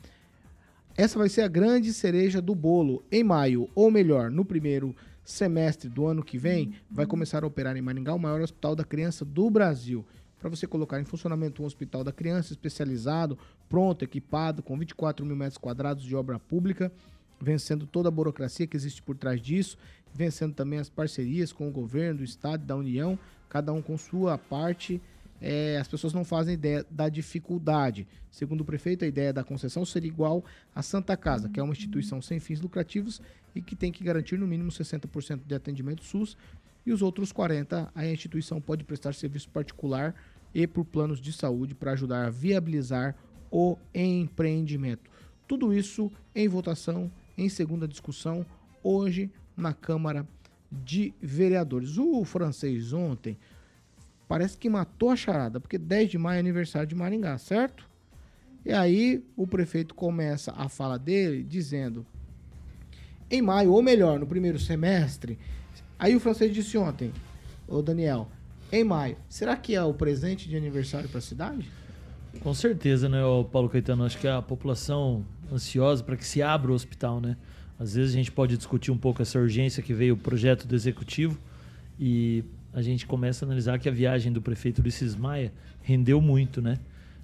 Essa vai ser a grande cereja do bolo. Em maio, ou melhor, no primeiro semestre do ano que vem, vai começar a operar em Maringá o maior hospital da criança do Brasil. Para você colocar em funcionamento um hospital da criança especializado, pronto, equipado, com 24 mil metros quadrados de obra pública, vencendo toda a burocracia que existe por trás disso, vencendo também as parcerias com o governo, do Estado da União, cada um com sua parte. É, as pessoas não fazem ideia da dificuldade. Segundo o prefeito, a ideia da concessão seria igual à Santa Casa, que é uma instituição sem fins lucrativos e que tem que garantir no mínimo 60% de atendimento SUS e os outros 40% a instituição pode prestar serviço particular e por planos de saúde para ajudar a viabilizar o empreendimento. Tudo isso em votação, em segunda discussão, hoje na Câmara de Vereadores. O francês ontem parece que matou a charada, porque 10 de maio é aniversário de Maringá, certo? E aí o prefeito começa a fala dele dizendo: em maio, ou melhor, no primeiro semestre. Aí o francês disse ontem, ô Daniel, em maio. Será que é o presente de aniversário para a cidade? Com certeza, né, Paulo Caetano? Acho que a população ansiosa para que se abra o hospital, né? Às vezes a gente pode discutir um pouco essa urgência que veio o projeto do executivo e a gente começa a analisar que a viagem do prefeito Ulisses Maia rendeu muito, né?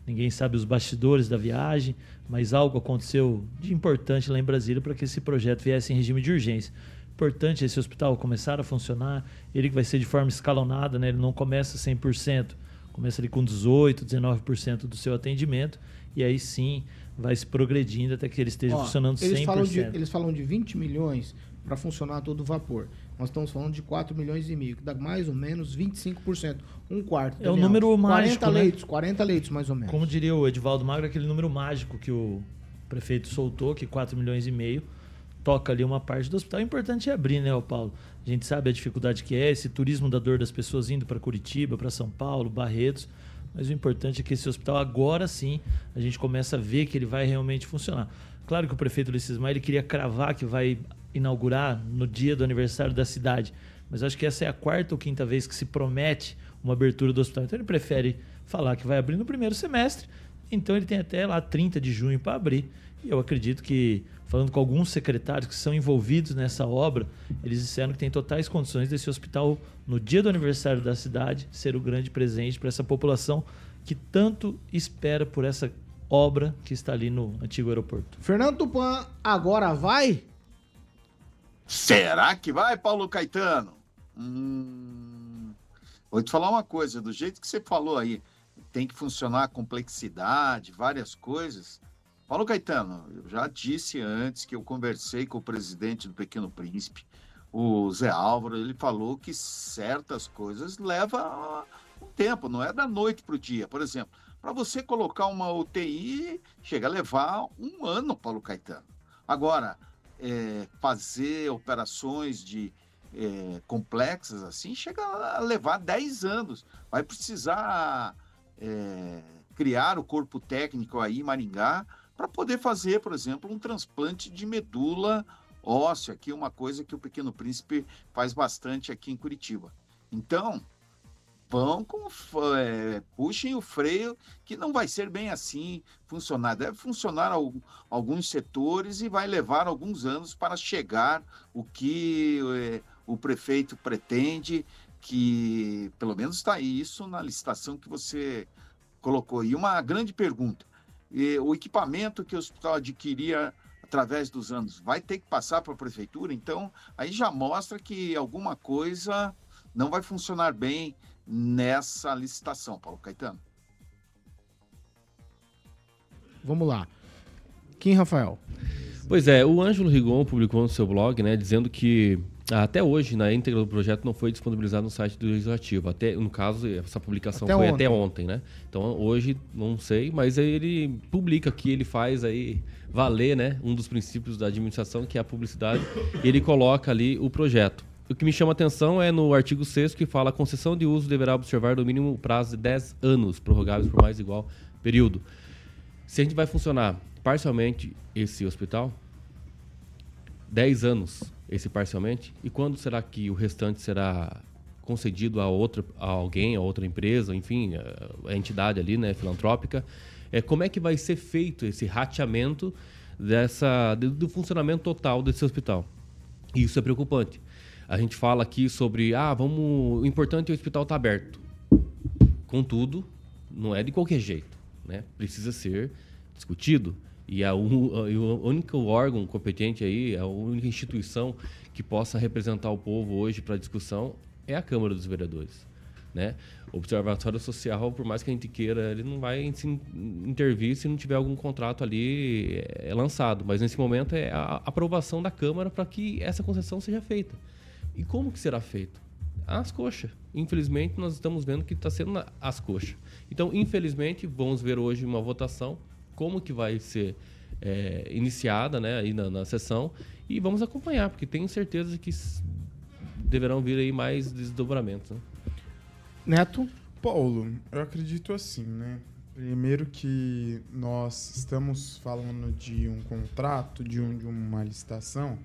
Ninguém sabe os bastidores da viagem, mas algo aconteceu de importante lá em Brasília para que esse projeto viesse em regime de urgência. Importante esse hospital começar a funcionar, ele que vai ser de forma escalonada, né? Ele não começa 100%, começa ali com 18, 19% do seu atendimento e aí sim vai se progredindo até que ele esteja Ó, funcionando 100%. eles falam, de, eles falam de 20 milhões para funcionar a todo vapor. Nós estamos falando de 4 milhões e meio, que dá mais ou menos 25%. Um quarto. É o Daniel. número 40 mágico, né? leitos, 40 leitos mais ou menos. Como diria o Edivaldo Magro, aquele número mágico que o prefeito soltou, que 4 milhões e meio, toca ali uma parte do hospital. O importante é abrir, né, ô Paulo? A gente sabe a dificuldade que é, esse turismo da dor das pessoas indo para Curitiba, para São Paulo, Barretos. Mas o importante é que esse hospital, agora sim, a gente começa a ver que ele vai realmente funcionar. Claro que o prefeito Ulisses Maia ele queria cravar que vai inaugurar no dia do aniversário da cidade. Mas acho que essa é a quarta ou quinta vez que se promete uma abertura do hospital. Então ele prefere falar que vai abrir no primeiro semestre. Então ele tem até lá 30 de junho para abrir. E eu acredito que, falando com alguns secretários que são envolvidos nessa obra, eles disseram que tem totais condições desse hospital, no dia do aniversário da cidade, ser o grande presente para essa população que tanto espera por essa obra que está ali no antigo aeroporto. Fernando Tupan agora vai? Será que vai, Paulo Caetano? Hum, vou te falar uma coisa, do jeito que você falou aí, tem que funcionar a complexidade, várias coisas. Paulo Caetano, eu já disse antes que eu conversei com o presidente do Pequeno Príncipe, o Zé Álvaro, ele falou que certas coisas levam um tempo, não é da noite para o dia. Por exemplo, para você colocar uma UTI, chega a levar um ano, Paulo Caetano. Agora, é, fazer operações de é, complexas assim, chega a levar 10 anos. Vai precisar é, criar o corpo técnico aí em Maringá para poder fazer, por exemplo, um transplante de medula óssea, que é uma coisa que o Pequeno Príncipe faz bastante aqui em Curitiba. Então, vão com é, puxem o freio que não vai ser bem assim funcionar. Deve funcionar al- alguns setores e vai levar alguns anos para chegar o que é, o prefeito pretende que pelo menos está isso na licitação que você colocou. E uma grande pergunta o equipamento que o hospital adquiria através dos anos vai ter que passar para a prefeitura? Então aí já mostra que alguma coisa não vai funcionar bem nessa licitação, Paulo Caetano. Vamos lá. Kim Rafael. Pois é, o Ângelo Rigon publicou no seu blog, né, dizendo que ah, até hoje, na íntegra do projeto, não foi disponibilizado no site do Legislativo. Até, no caso, essa publicação Até foi ontem. até ontem, né? Então, hoje, não sei, mas aí ele publica que ele faz aí valer, né, um dos princípios da administração, que é a publicidade, e ele coloca ali o projeto. O que me chama a atenção é no artigo 6 que fala a concessão de uso deverá observar no mínimo prazo de 10 anos, prorrogáveis por mais igual período. Se a gente vai funcionar parcialmente esse hospital, 10 anos esse parcialmente, e quando será que o restante será concedido a outra a alguém, a outra empresa, enfim, a, a entidade ali, né, filantrópica? É, como é que vai ser feito esse rateamento dessa do, funcionamento total desse hospital? E isso é preocupante. A gente fala aqui sobre, ah, vamos, o importante é o hospital estar aberto. Contudo, não é de qualquer jeito, né? Precisa ser discutido. E a, o único órgão competente aí, a única instituição que possa representar o povo hoje para discussão é a Câmara dos Vereadores, né? O Observatório Social, por mais que a gente queira, ele não vai se in- intervir se não tiver algum contrato ali é, lançado. Mas nesse momento é a aprovação da Câmara para que essa concessão seja feita. E como que será feito? Às coxas. Infelizmente, nós estamos vendo que está sendo às coxas. Então, infelizmente, vamos ver hoje uma votação, como que vai ser é, iniciada né, aí na, na sessão, e vamos acompanhar, porque tenho certeza que deverão vir aí mais desdobramentos. Né? Neto? Paulo, eu acredito assim, né? Primeiro que nós estamos falando de um contrato, de, um, de uma licitação,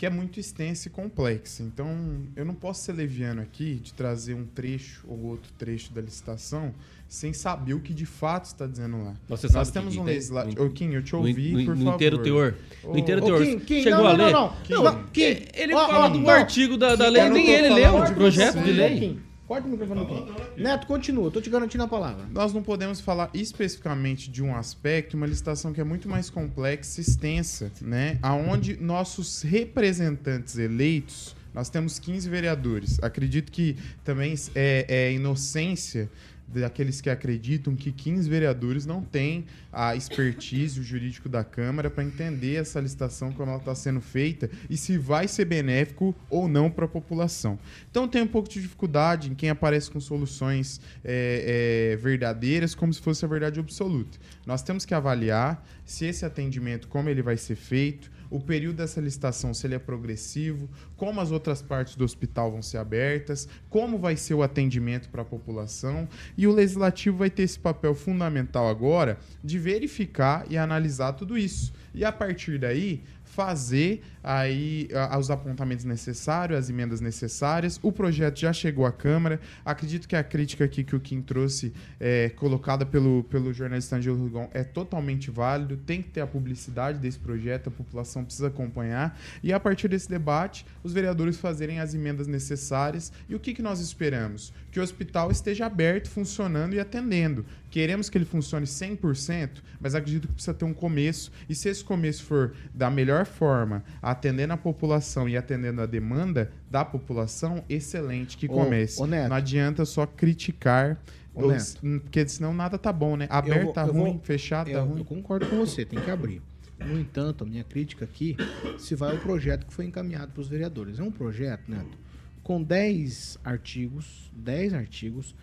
que é muito extensa e complexa. Então, eu não posso ser leviano aqui de trazer um trecho ou outro trecho da licitação sem saber o que de fato está dizendo lá. Você Nós sabe temos que um legislativo. Ô, Kim, eu te ouvi, no- por no favor. inteiro teor. No inteiro teor. Kim, Kim, Chegou não, a não, ler? não, não. Kim, Não, Kim, Ele ó, fala ó, do não. artigo da, da Kim, lei, nem ele leu o projeto de lei. Corta o microfone aqui. Neto, continua, tô te garantindo a palavra. Nós não podemos falar especificamente de um aspecto, uma licitação que é muito mais complexa e extensa, né? Aonde nossos representantes eleitos, nós temos 15 vereadores. Acredito que também é, é inocência daqueles que acreditam que 15 vereadores não têm a expertise, o jurídico da Câmara para entender essa licitação como ela está sendo feita e se vai ser benéfico ou não para a população. Então tem um pouco de dificuldade em quem aparece com soluções é, é, verdadeiras como se fosse a verdade absoluta. Nós temos que avaliar se esse atendimento, como ele vai ser feito, o período dessa licitação, se ele é progressivo, como as outras partes do hospital vão ser abertas, como vai ser o atendimento para a população. E o legislativo vai ter esse papel fundamental agora de verificar e analisar tudo isso. E a partir daí, fazer aí os apontamentos necessários, as emendas necessárias. O projeto já chegou à Câmara. Acredito que a crítica aqui que o Kim trouxe, é, colocada pelo, pelo jornalista Angelo Rigon, é totalmente válido. Tem que ter a publicidade desse projeto, a população precisa acompanhar. E a partir desse debate, os vereadores fazerem as emendas necessárias. E o que, que nós esperamos? Que o hospital esteja aberto, funcionando e atendendo. Queremos que ele funcione 100%, mas acredito que precisa ter um começo. E se esse começo for da melhor forma, atendendo a população e atendendo a demanda da população, excelente que Ô, comece. ô, Neto. Não adianta só criticar, Ô, os- porque senão nada tá bom, né? Aberto vou- tá ruim, vou- fechado tá eu, ruim. eu concordo com você, tem que abrir. No entanto, a minha crítica aqui se vai ao projeto que foi encaminhado para os vereadores. É um projeto, Neto, com 10 artigos, 10 artigos,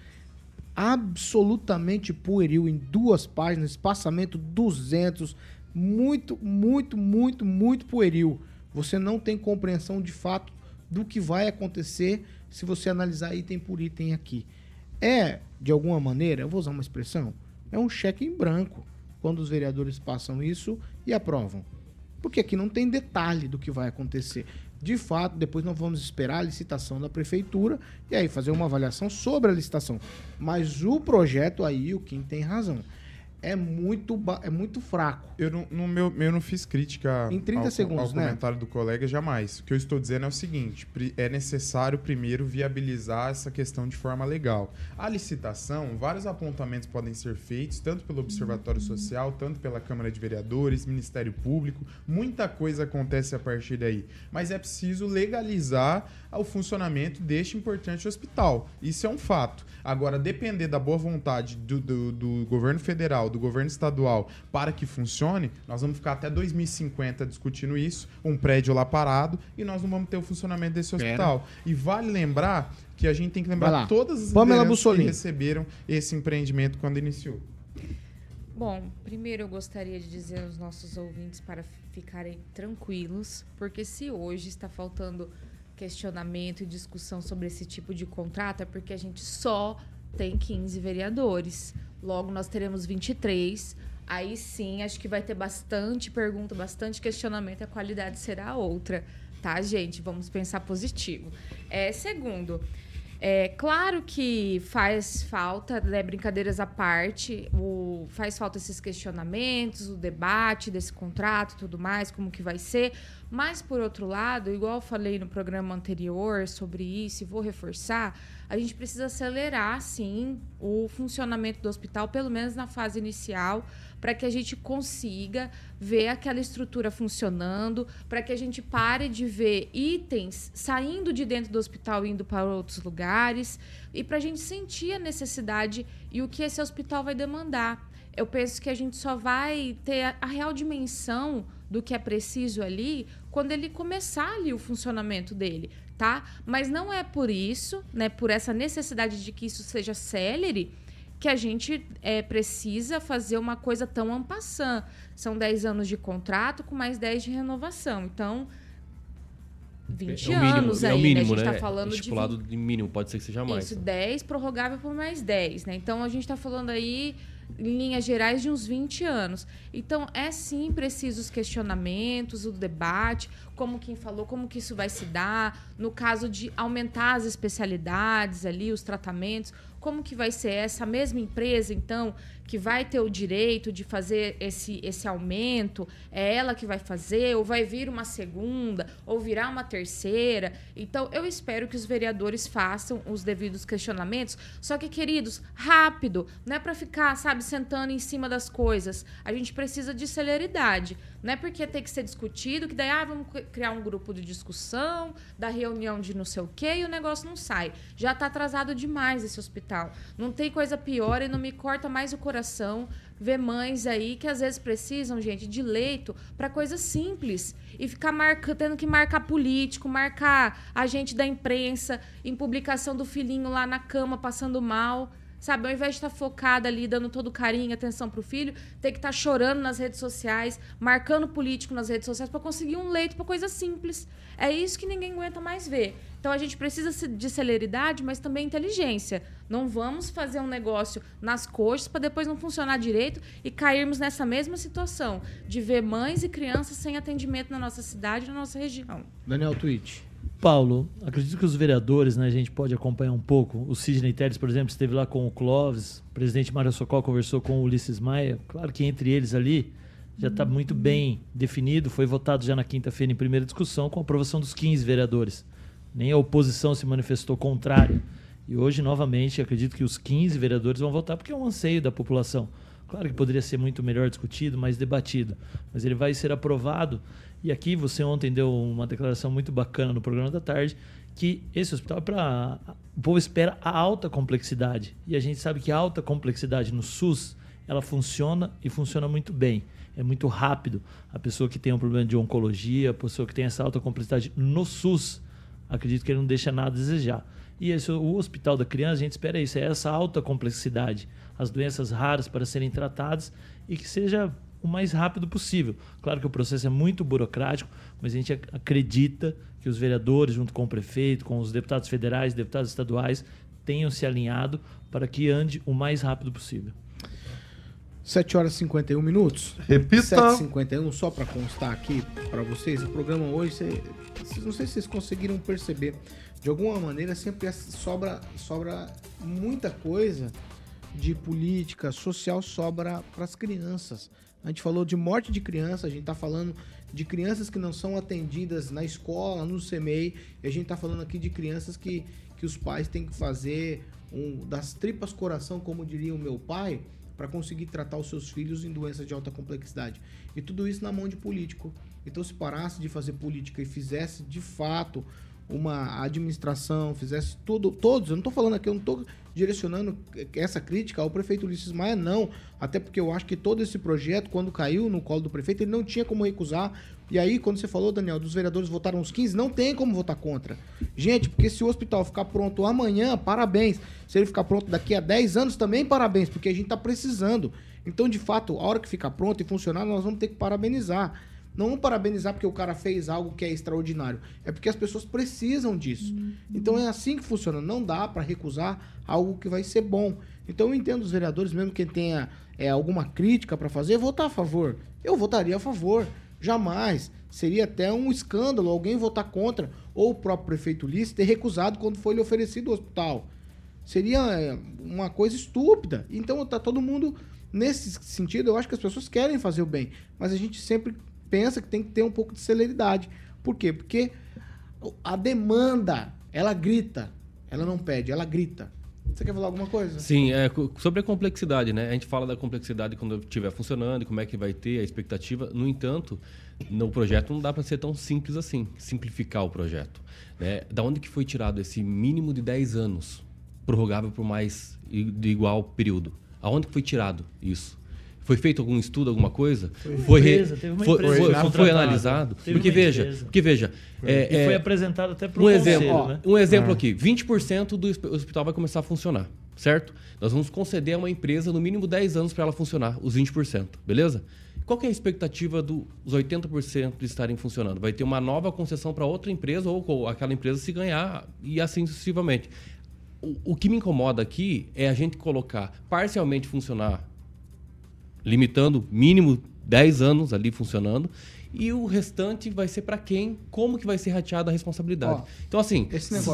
absolutamente pueril em duas páginas, espaçamento 200, muito, muito, muito, muito pueril. Você não tem compreensão de fato do que vai acontecer se você analisar item por item aqui. É, de alguma maneira, eu vou usar uma expressão, é um cheque em branco quando os vereadores passam isso e aprovam. Porque aqui não tem detalhe do que vai acontecer. De fato, depois nós vamos esperar a licitação da prefeitura e aí fazer uma avaliação sobre a licitação. Mas o projeto aí, o Kim tem razão. É muito, é muito fraco. Eu não, no meu, eu não fiz crítica Em 30 ao, segundos, ao né? comentário do colega, jamais. O que eu estou dizendo é o seguinte: é necessário primeiro viabilizar essa questão de forma legal. A licitação, vários apontamentos podem ser feitos, tanto pelo Observatório Social, tanto pela Câmara de Vereadores, Ministério Público. Muita coisa acontece a partir daí. Mas é preciso legalizar o funcionamento deste importante hospital. Isso é um fato. Agora, depender da boa vontade do, do- do governo federal, do governo estadual, para que funcione, nós vamos ficar até 2050 discutindo isso, um prédio lá parado, e nós não vamos ter o funcionamento desse Pera. hospital. E vale lembrar que a gente tem que lembrar todas as Pamela lideranças que receberam esse empreendimento quando iniciou. Bom, primeiro eu gostaria de dizer aos nossos ouvintes para ficarem tranquilos, porque se hoje está faltando questionamento e discussão sobre esse tipo de contrato, é porque a gente só tem 15 vereadores. Logo nós teremos 23. Aí sim, acho que vai ter bastante pergunta, bastante questionamento, a qualidade será outra, tá, gente? Vamos pensar positivo. É, segundo, é claro que faz falta, né, brincadeiras à parte, o, faz falta esses questionamentos, o debate desse contrato tudo mais, como que vai ser. Mas, por outro lado, igual falei no programa anterior sobre isso, e vou reforçar, a gente precisa acelerar, sim, o funcionamento do hospital, pelo menos na fase inicial, para que a gente consiga ver aquela estrutura funcionando, para que a gente pare de ver itens saindo de dentro do hospital indo para outros lugares, e para a gente sentir a necessidade e o que esse hospital vai demandar. Eu penso que a gente só vai ter a real dimensão do que é preciso ali quando ele começar ali o funcionamento dele, tá? Mas não é por isso, né, por essa necessidade de que isso seja célere, que a gente é, precisa fazer uma coisa tão ampassã. São 10 anos de contrato com mais 10 de renovação. Então, 20 é o mínimo, anos é aí, o mínimo, né? A gente né? tá falando Estipulado de de mínimo, pode ser que seja mais. isso, 10 prorrogável por mais 10, né? Então a gente tá falando aí em linhas gerais, de uns 20 anos. Então, é sim preciso os questionamentos, o debate, como quem falou, como que isso vai se dar, no caso de aumentar as especialidades ali, os tratamentos, como que vai ser essa mesma empresa, então, que vai ter o direito de fazer esse, esse aumento? É ela que vai fazer? Ou vai vir uma segunda? Ou virá uma terceira? Então, eu espero que os vereadores façam os devidos questionamentos. Só que, queridos, rápido. Não é para ficar, sabe, sentando em cima das coisas. A gente precisa de celeridade. Não é porque tem que ser discutido que daí, ah, vamos criar um grupo de discussão, da reunião de não sei o quê, e o negócio não sai. Já está atrasado demais esse hospital. Não tem coisa pior e não me corta mais o coração ver mães aí que às vezes precisam, gente, de leito para coisas simples e ficar marca, tendo que marcar político, marcar agente da imprensa em publicação do filhinho lá na cama passando mal. Sabe, ao invés de estar focada ali, dando todo carinho, atenção pro filho, tem que estar chorando nas redes sociais, marcando político nas redes sociais para conseguir um leito para coisa simples. É isso que ninguém aguenta mais ver. Então a gente precisa de celeridade, mas também inteligência. Não vamos fazer um negócio nas coxas para depois não funcionar direito e cairmos nessa mesma situação de ver mães e crianças sem atendimento na nossa cidade, na nossa região. Daniel Twitch. Paulo, acredito que os vereadores, né, a gente pode acompanhar um pouco. O Sidney Teles, por exemplo, esteve lá com o Clóvis, o presidente Mário Socol conversou com o Ulisses Maia. Claro que entre eles ali já está muito bem definido, foi votado já na quinta-feira em primeira discussão com a aprovação dos 15 vereadores. Nem a oposição se manifestou contrária. E hoje, novamente, acredito que os 15 vereadores vão votar porque é um anseio da população. Claro que poderia ser muito melhor discutido, mais debatido, mas ele vai ser aprovado e aqui você ontem deu uma declaração muito bacana no programa da tarde que esse hospital é para o povo espera a alta complexidade e a gente sabe que a alta complexidade no SUS ela funciona e funciona muito bem. É muito rápido. A pessoa que tem um problema de oncologia, a pessoa que tem essa alta complexidade no SUS, acredito que ele não deixa nada a desejar. E esse, o hospital da criança, a gente espera isso, é essa alta complexidade, as doenças raras para serem tratadas e que seja o mais rápido possível. Claro que o processo é muito burocrático, mas a gente acredita que os vereadores, junto com o prefeito, com os deputados federais, deputados estaduais, tenham se alinhado para que ande o mais rápido possível. 7 horas e 51 minutos. Repita. 7h51, só para constar aqui para vocês, o programa hoje, cê, não sei se vocês conseguiram perceber, de alguma maneira sempre sobra, sobra muita coisa de política social sobra para as crianças. A gente falou de morte de criança, a gente está falando de crianças que não são atendidas na escola, no CMEI, e a gente está falando aqui de crianças que, que os pais têm que fazer um, das tripas coração, como diria o meu pai, para conseguir tratar os seus filhos em doenças de alta complexidade. E tudo isso na mão de político. Então, se parasse de fazer política e fizesse de fato uma administração, fizesse tudo, todos, eu não estou falando aqui, eu não estou direcionando essa crítica ao prefeito Ulisses Maia, não. Até porque eu acho que todo esse projeto, quando caiu no colo do prefeito, ele não tinha como recusar. E aí, quando você falou, Daniel, dos vereadores votaram os 15, não tem como votar contra. Gente, porque se o hospital ficar pronto amanhã, parabéns. Se ele ficar pronto daqui a 10 anos, também parabéns, porque a gente está precisando. Então, de fato, a hora que ficar pronto e funcionar, nós vamos ter que parabenizar. Não parabenizar porque o cara fez algo que é extraordinário. É porque as pessoas precisam disso. Então é assim que funciona. Não dá para recusar algo que vai ser bom. Então eu entendo os vereadores, mesmo quem tenha é, alguma crítica para fazer, votar a favor. Eu votaria a favor. Jamais. Seria até um escândalo alguém votar contra ou o próprio prefeito Ulisses ter recusado quando foi lhe oferecido o hospital. Seria é, uma coisa estúpida. Então tá todo mundo nesse sentido, eu acho que as pessoas querem fazer o bem, mas a gente sempre pensa que tem que ter um pouco de celeridade. Por quê? Porque a demanda, ela grita, ela não pede, ela grita. Você quer falar alguma coisa? Sim, é, sobre a complexidade, né? A gente fala da complexidade quando estiver funcionando, como é que vai ter a expectativa. No entanto, no projeto não dá para ser tão simples assim, simplificar o projeto. Né? Da onde que foi tirado esse mínimo de 10 anos, prorrogável por mais de igual período? Aonde que foi tirado isso? Foi feito algum estudo, alguma coisa? Foi, foi, empresa, teve uma foi, foi, foi analisado? Teve porque veja, empresa. porque veja, é, e foi é, apresentado até para um exemplo, ó, né? Um exemplo ah. aqui, 20% do hospital vai começar a funcionar, certo? Nós vamos conceder a uma empresa no mínimo 10 anos para ela funcionar, os 20%, beleza? Qual é a expectativa dos 80% de estarem funcionando? Vai ter uma nova concessão para outra empresa ou aquela empresa se ganhar e assim sucessivamente. O, o que me incomoda aqui é a gente colocar parcialmente funcionar limitando mínimo 10 anos ali funcionando. E o restante vai ser para quem? Como que vai ser rateada a responsabilidade? Ó, então, assim,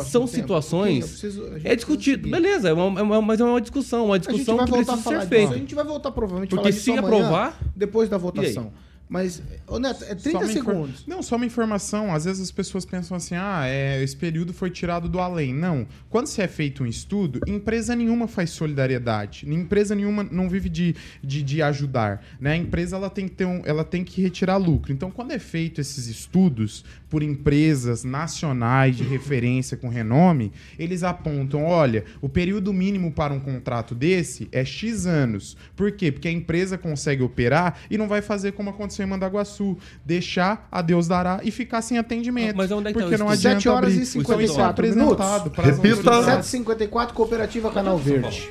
são situações. preciso- é discutido, beleza, é uma, é uma- mas é uma discussão, uma discussão que precisa ser feita. A gente vai voltar provavelmente Porque falar se amanhã, aprovar- depois da votação. Mas, ô Neto, é 30 Só uma infor- segundos. Não, só uma informação. Às vezes as pessoas pensam assim: ah, é, esse período foi tirado do além. Não. Quando se é feito um estudo, empresa nenhuma faz solidariedade. Empresa nenhuma não vive de, de, de ajudar. Né? A empresa ela tem, que ter um, ela tem que retirar lucro. Então, quando é feito esses estudos por empresas nacionais de referência com renome, eles apontam: olha, o período mínimo para um contrato desse é X anos. Por quê? Porque a empresa consegue operar e não vai fazer como aconteceu em Mandaguaçu, deixar a Deus dará e ficar sem atendimento. Mas onde é que tá porque o não adianta 7 horas abrir. e Então, isso é 54 apresentado minutos. para as Repita. autoridades. 754 Cooperativa Canal Verde.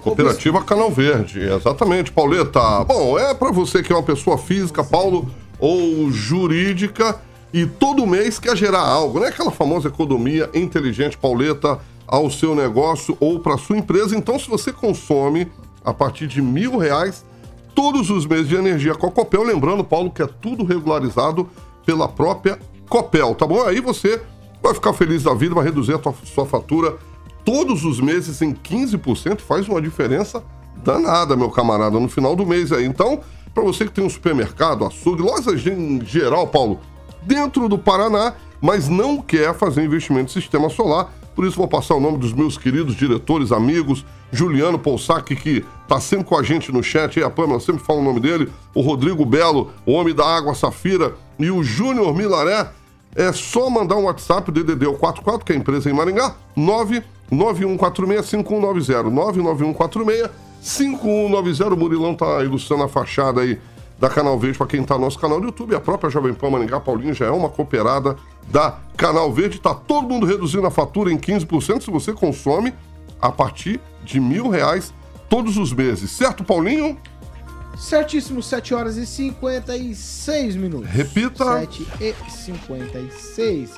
Cooperativa Canal Verde, exatamente, Pauleta. Bom, é para você que é uma pessoa física, Paulo, ou jurídica, e todo mês quer gerar algo, né? Aquela famosa economia inteligente, Pauleta, ao seu negócio ou para sua empresa. Então, se você consome a partir de mil reais todos os meses de energia com a Copel, lembrando, Paulo, que é tudo regularizado pela própria Copel, tá bom? Aí você vai ficar feliz da vida, vai reduzir a tua- sua fatura todos os meses em 15%, faz uma diferença danada, meu camarada, no final do mês aí. Então, para você que tem um supermercado, açougue, lojas em geral, Paulo, dentro do Paraná, mas não quer fazer investimento em sistema solar, por isso vou passar o nome dos meus queridos diretores, amigos, Juliano Poussac, que tá sempre com a gente no chat, a Pamela sempre fala o nome dele, o Rodrigo Belo, o homem da água Safira, e o Júnior Milaré, é só mandar um WhatsApp, DDD é o 44, que é a empresa em Maringá, 991465190. 991465190. O Murilão tá ilustrando a fachada aí da Canal Verde para quem tá no nosso canal do YouTube. A própria Jovem Pan Maringá Paulinho já é uma cooperada da Canal Verde. Tá todo mundo reduzindo a fatura em 15% se você consome a partir de mil reais todos os meses. Certo, Paulinho? Certíssimo, 7 horas e 56 minutos. Repita. 7 e 56.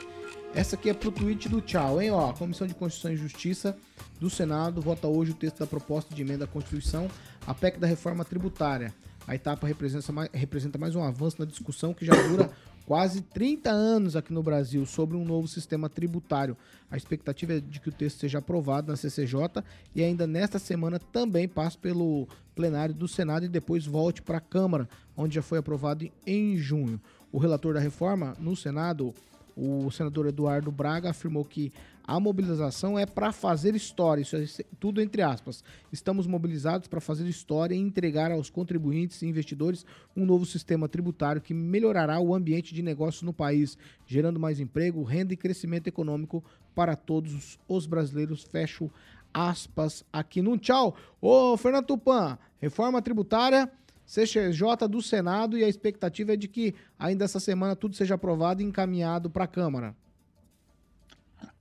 Essa aqui é pro tweet do tchau, hein? Ó, a Comissão de Constituição e Justiça do Senado vota hoje o texto da proposta de emenda à Constituição, a PEC da reforma tributária. A etapa representa mais, representa mais um avanço na discussão que já dura quase 30 anos aqui no Brasil sobre um novo sistema tributário. A expectativa é de que o texto seja aprovado na CCJ e ainda nesta semana também passe pelo plenário do Senado e depois volte para a Câmara, onde já foi aprovado em junho. O relator da reforma no Senado, o senador Eduardo Braga, afirmou que a mobilização é para fazer história, isso é tudo entre aspas. Estamos mobilizados para fazer história e entregar aos contribuintes e investidores um novo sistema tributário que melhorará o ambiente de negócios no país, gerando mais emprego, renda e crescimento econômico para todos os brasileiros. Fecho aspas aqui no tchau. Ô, Fernando Tupan, reforma tributária, CCJ do Senado e a expectativa é de que ainda essa semana tudo seja aprovado e encaminhado para a Câmara.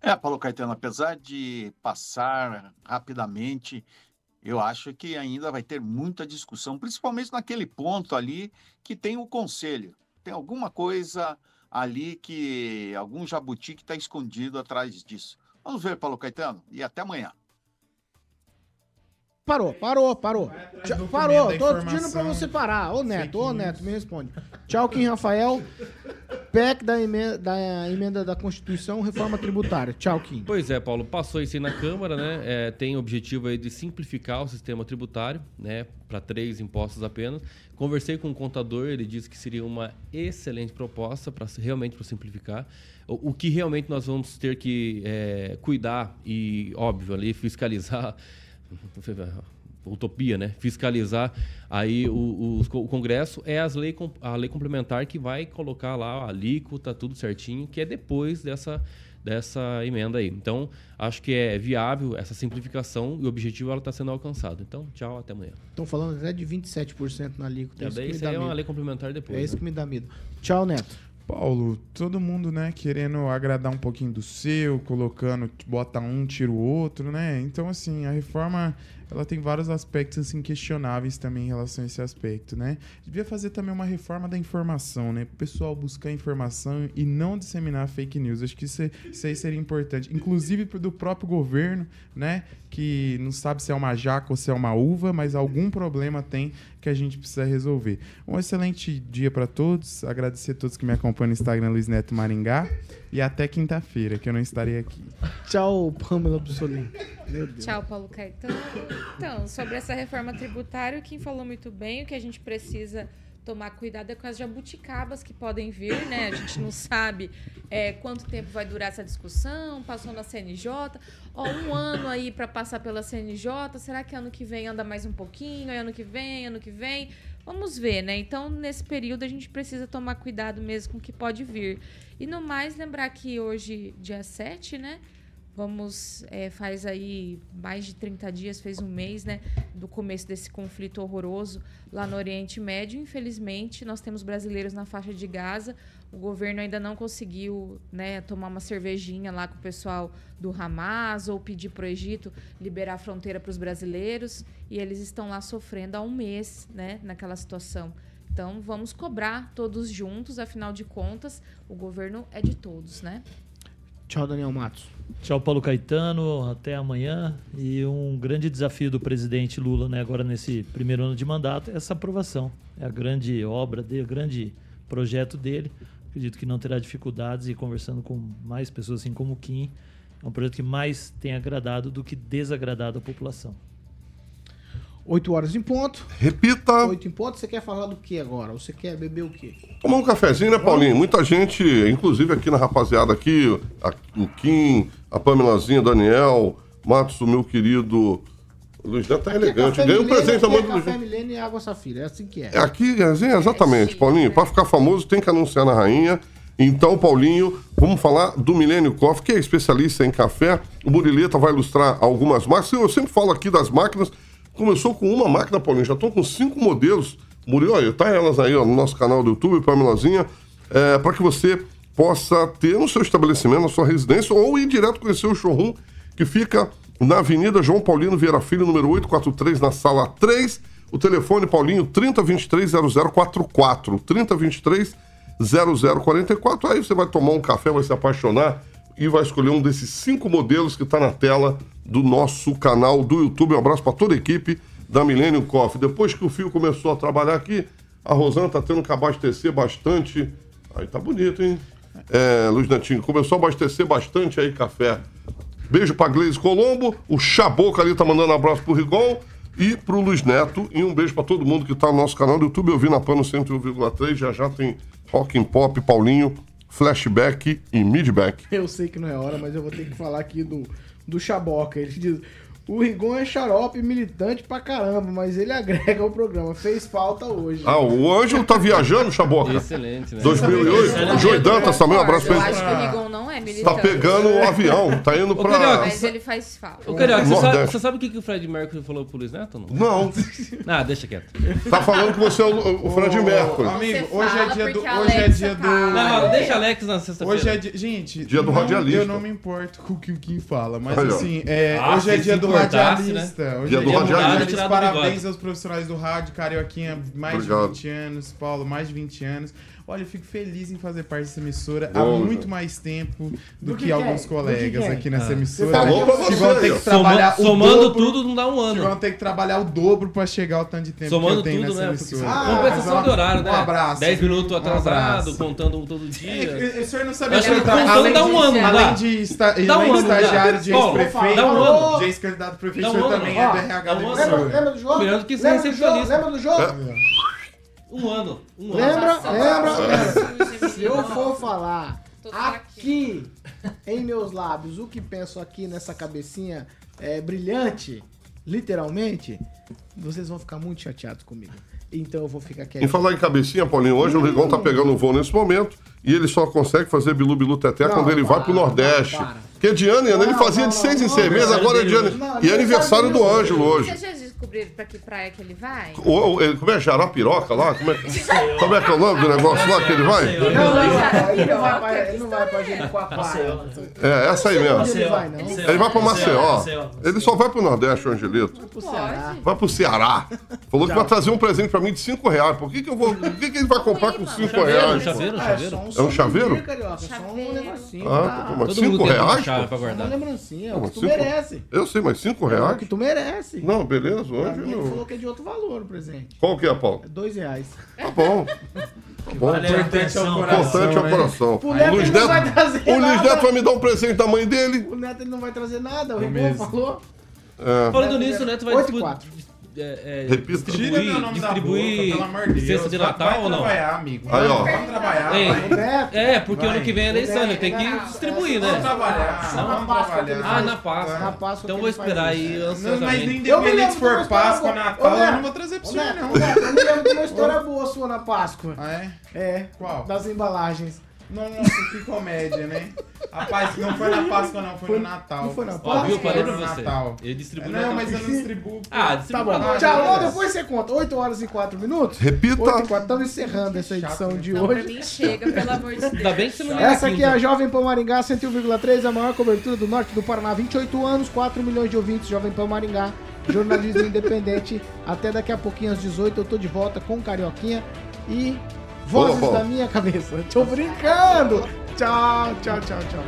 É, Paulo Caetano, apesar de passar rapidamente, eu acho que ainda vai ter muita discussão, principalmente naquele ponto ali que tem o conselho. Tem alguma coisa ali que algum jabuti que está escondido atrás disso. Vamos ver, Paulo Caetano, e até amanhã. Parou, parou, parou. Tchau, parou, tô pedindo pra informação, você parar. Ô Neto, ô news. Neto, me responde. Tchau, Kim Rafael. PEC da emenda, da emenda da Constituição, reforma tributária. Tchau, Kim. Pois é, Paulo, passou isso aí na Câmara, né? É, tem o objetivo aí de simplificar o sistema tributário, né? Para três impostos apenas. Conversei com o contador, ele disse que seria uma excelente proposta para realmente para simplificar. O, o que realmente nós vamos ter que é, cuidar e, óbvio, ali fiscalizar utopia, né? Fiscalizar aí o, o, o Congresso é as lei, a lei complementar que vai colocar lá a alíquota, tudo certinho, que é depois dessa, dessa emenda aí. Então, acho que é viável essa simplificação e o objetivo ela está sendo alcançado. Então, tchau, até amanhã. Estão falando até de 27% na alíquota. É isso daí que me isso é uma lei complementar depois. É isso né? que me dá medo. Tchau, Neto. Paulo, todo mundo, né, querendo agradar um pouquinho do seu, colocando, bota um, tira o outro, né? Então, assim, a reforma, ela tem vários aspectos, assim, questionáveis também em relação a esse aspecto, né? Devia fazer também uma reforma da informação, né? Pro pessoal buscar informação e não disseminar fake news. Acho que isso, isso aí seria importante. Inclusive do próprio governo, né? Que não sabe se é uma jaca ou se é uma uva, mas algum problema tem que a gente precisa resolver. Um excelente dia para todos. Agradecer a todos que me acompanham no Instagram Luiz Neto Maringá. E até quinta-feira, que eu não estarei aqui. Tchau, Pamela Bussolini. Meu Deus. Tchau, Paulo Caetano. Então, sobre essa reforma tributária, quem falou muito bem, o que a gente precisa tomar cuidado é com as jabuticabas que podem vir, né? A gente não sabe é, quanto tempo vai durar essa discussão, passou na CNJ. Ó, um ano aí para passar pela CNJ, será que ano que vem anda mais um pouquinho? Aí ano que vem, ano que vem? Vamos ver, né? Então, nesse período, a gente precisa tomar cuidado mesmo com o que pode vir. E no mais, lembrar que hoje, dia 7, né? Vamos, é, faz aí mais de 30 dias, fez um mês, né, do começo desse conflito horroroso lá no Oriente Médio. Infelizmente, nós temos brasileiros na faixa de Gaza. O governo ainda não conseguiu, né, tomar uma cervejinha lá com o pessoal do Hamas ou pedir para o Egito liberar a fronteira para os brasileiros. E eles estão lá sofrendo há um mês, né, naquela situação. Então, vamos cobrar todos juntos, afinal de contas, o governo é de todos, né? Tchau, Daniel Matos. Tchau, Paulo Caetano. Até amanhã. E um grande desafio do presidente Lula, né, agora nesse primeiro ano de mandato, é essa aprovação. É a grande obra dele, o grande projeto dele. Acredito que não terá dificuldades e conversando com mais pessoas, assim como o Kim, é um projeto que mais tem agradado do que desagradado a população. 8 horas em ponto. Repita. 8 em ponto. Você quer falar do que agora? Você quer beber o quê? Tomar um cafezinho, né, Paulinho? Muita gente, inclusive aqui na rapaziada aqui, a- o Kim, a Pamelazinha, Daniel, Matos, o meu querido Luiz Neto tá elegante. Café Ganhou um presente da aqui é do Luiz Café. Milênio e Água Safira. É assim que é. É aqui, é, exatamente, Paulinho. Para ficar famoso tem que anunciar na rainha. Então, Paulinho, vamos falar do Milênio Coffee, que é especialista em café. O Burileta vai ilustrar algumas máquinas. Eu sempre falo aqui das máquinas. Começou com uma máquina, Paulinho. Já estão com cinco modelos. Murilo, olha, tá elas aí ó, no nosso canal do YouTube, Pamelazinha, é, para que você possa ter no seu estabelecimento, na sua residência, ou ir direto conhecer o showroom que fica na Avenida João Paulino Vieira Filho, número 843, na sala 3. O telefone, Paulinho, 3023-0044. 3023-0044. Aí você vai tomar um café, vai se apaixonar e vai escolher um desses cinco modelos que está na tela do nosso canal do YouTube. Um abraço para toda a equipe da Millennium Coffee. Depois que o Fio começou a trabalhar aqui, a Rosana tá tendo que abastecer bastante. Aí tá bonito, hein? É, Luiz Netinho, começou a abastecer bastante aí café. Beijo pra Gleise Colombo, o Chaboca ali tá mandando um abraço pro Rigon e pro Luiz Neto. E um beijo pra todo mundo que tá no nosso canal do YouTube. Eu vi na Pano 101,3. Já já tem Rock and Pop, Paulinho, Flashback e Midback. Eu sei que não é hora, mas eu vou ter que falar aqui do, do Chaboca. Ele diz: o Rigon é xarope militante pra caramba, mas ele agrega ao programa. Fez falta hoje. Ah, o Ângelo tá viajando, Chaboca. Excelente, né? 2008. O Joey Dantas também, um abraço pra Eu ele. acho que o Rigon não é militante. Tá pegando o avião, tá indo pra. Carioca, Mas ele faz falta. Ô, Carioca, você sabe, você sabe o que, que o Fred Mercury falou pro Luiz Neto? Não? Não, Ah, deixa quieto. tá falando que você é o, o Fred Mercury. Amigo, hoje é dia do. Hoje é dia do. Não, deixa Alex na sexta-feira. Hoje é dia. Gente, Dia do não- radialista. Eu não me importo com o que o Kim fala, mas assim, é, Ah, hoje é dia do radialista. né? Hoje Dia é do dia do radialista. Parabéns aos profissionais do rádio, Carioquinha, mais Obrigado. de 20 anos, Paulo, mais de 20 anos. Olha, eu fico feliz em fazer parte dessa emissora há Bom, muito mais tempo do, Do que, que alguns quem? colegas Do que aqui nessa Ah. emissora. Pra que você vão ter que trabalhar o somando dobro, tudo não dá um que vão ano. ter que trabalhar o dobro pra chegar ao tanto de tempo Somando que eu tenho tudo, nessa né? Emissora. Ah, compensação de horário, né? Um abraço. 10 minutos Um atrasado, abraço. contando um todo dia. É, o senhor não sabia que tá- além dá de- um ano, não Além dá? de esta, Dá um além de ano, dá. estagiário de ex-prefeito, um ano. de ex-candidato a prefeito, o um senhor ano. também é do RH da um ano. Lembra, emissora. lembra do jogo? Melhor do que ser lembra do jogo? Lembra do jogo? Um ano. Um ano. Lembra? Nossa, lembra? nossa, lembra? Se eu for falar aqui, em meus lábios, o que penso aqui nessa cabecinha é, brilhante, literalmente, vocês vão ficar muito chateados comigo. Então eu vou ficar Em quieto. falar em cabecinha, Paulinho, hoje o Rigon tá pegando o voo nesse momento e ele só consegue fazer Bilu Bilu Teté Não, quando ele vai pro para, Nordeste. para. Porque é de ano em ano, ele Não, fazia não, de seis não, em não, seis não, meses, não, agora é de ano. não, E é aniversário do Ângelo hoje. Descobrir pra que praia que ele vai? O- o- ele- como é Jarapiroca lá? Como é, como é que é o nome do negócio lá que ele vai? Não, não, não, ele não vai pra, ele não vai pra Jericoacoara. É, essa aí mesmo. Ele vai, não. Ele vai pra Maceió. Ele só vai pro Nordeste, o Angelito. Pro Ceará. Vai pro Ceará. Falou que vai trazer um presente pra mim de 5 reais. Por que, que eu vou. O que, que ele vai comprar com 5 reais? chaveiro, é chaveiro. É um chaveiro? Carioca, só um negocinho. Ah, tá? mas Todo 5 mundo tem uma reais? Uma lembrancinha, é o que tu merece. Eu sei, mas 5 É o reais? que tu merece. Não, beleza, hoje mim, ele falou não. que é de outro valor o presente. Qual que é, Paulo? É dois reais. Tá bom. Bom. Vale a Importante é o coração. Importante é o né? coração. O Neto Luiz não vai Neto, trazer o Luiz. Neto vai me dar um presente da mãe dele. O Neto ele não vai trazer nada, o Rebô falou. É. Falando nisso, o Neto vai Oito e dispu- quatro. É, é, Repita. Tira distribuir, meu nome da distribuir boca, pelo amor de Deus. de Natal vai ou não? trabalhar, amigo. Aí, ó. Vamos trabalhar. Ei. vai. É, porque Vai. ano que vem é eleição, ele tem que distribuir, Vamos né? trabalhar. Vamos Páscoa que ele trabalhar. Ah, na Páscoa. Na Páscoa Então vou esperar isso. aí Não, mas nem ansiosamente. Independente se for história Páscoa. Natal, eu não vou trazer pra você, não. eu me lembro de uma história boa sua na Páscoa. Ah, é? É. Qual? Das embalagens. Nossa, que comédia, né? Rapaz, não foi na Páscoa, não, foi, Foi- no Natal. não foi na Ó, Páscoa? viu? Falei pra no você. Natal. Ele distribui Não, Natal. mas eu não distribuo. Ah, Tá distribui bom. Tchau, depois você conta. 8 horas e 4 minutos? Repita. 8 e 4. Estamos encerrando essa edição Chato, de Não, pra hoje. mim chega, pelo amor de Deus. Ainda bem que você não Essa aqui é a Jovem Pan Maringá 101,3, a maior cobertura do norte do Paraná. 28 anos, 4 milhões de ouvintes, Jovem Pan Maringá. Jornalismo independente. Até daqui a pouquinho, às 18, eu tô de volta com Carioquinha e vozes Boa, boa. da minha cabeça. Tô brincando. Tchau, tchau, tchau, tchau.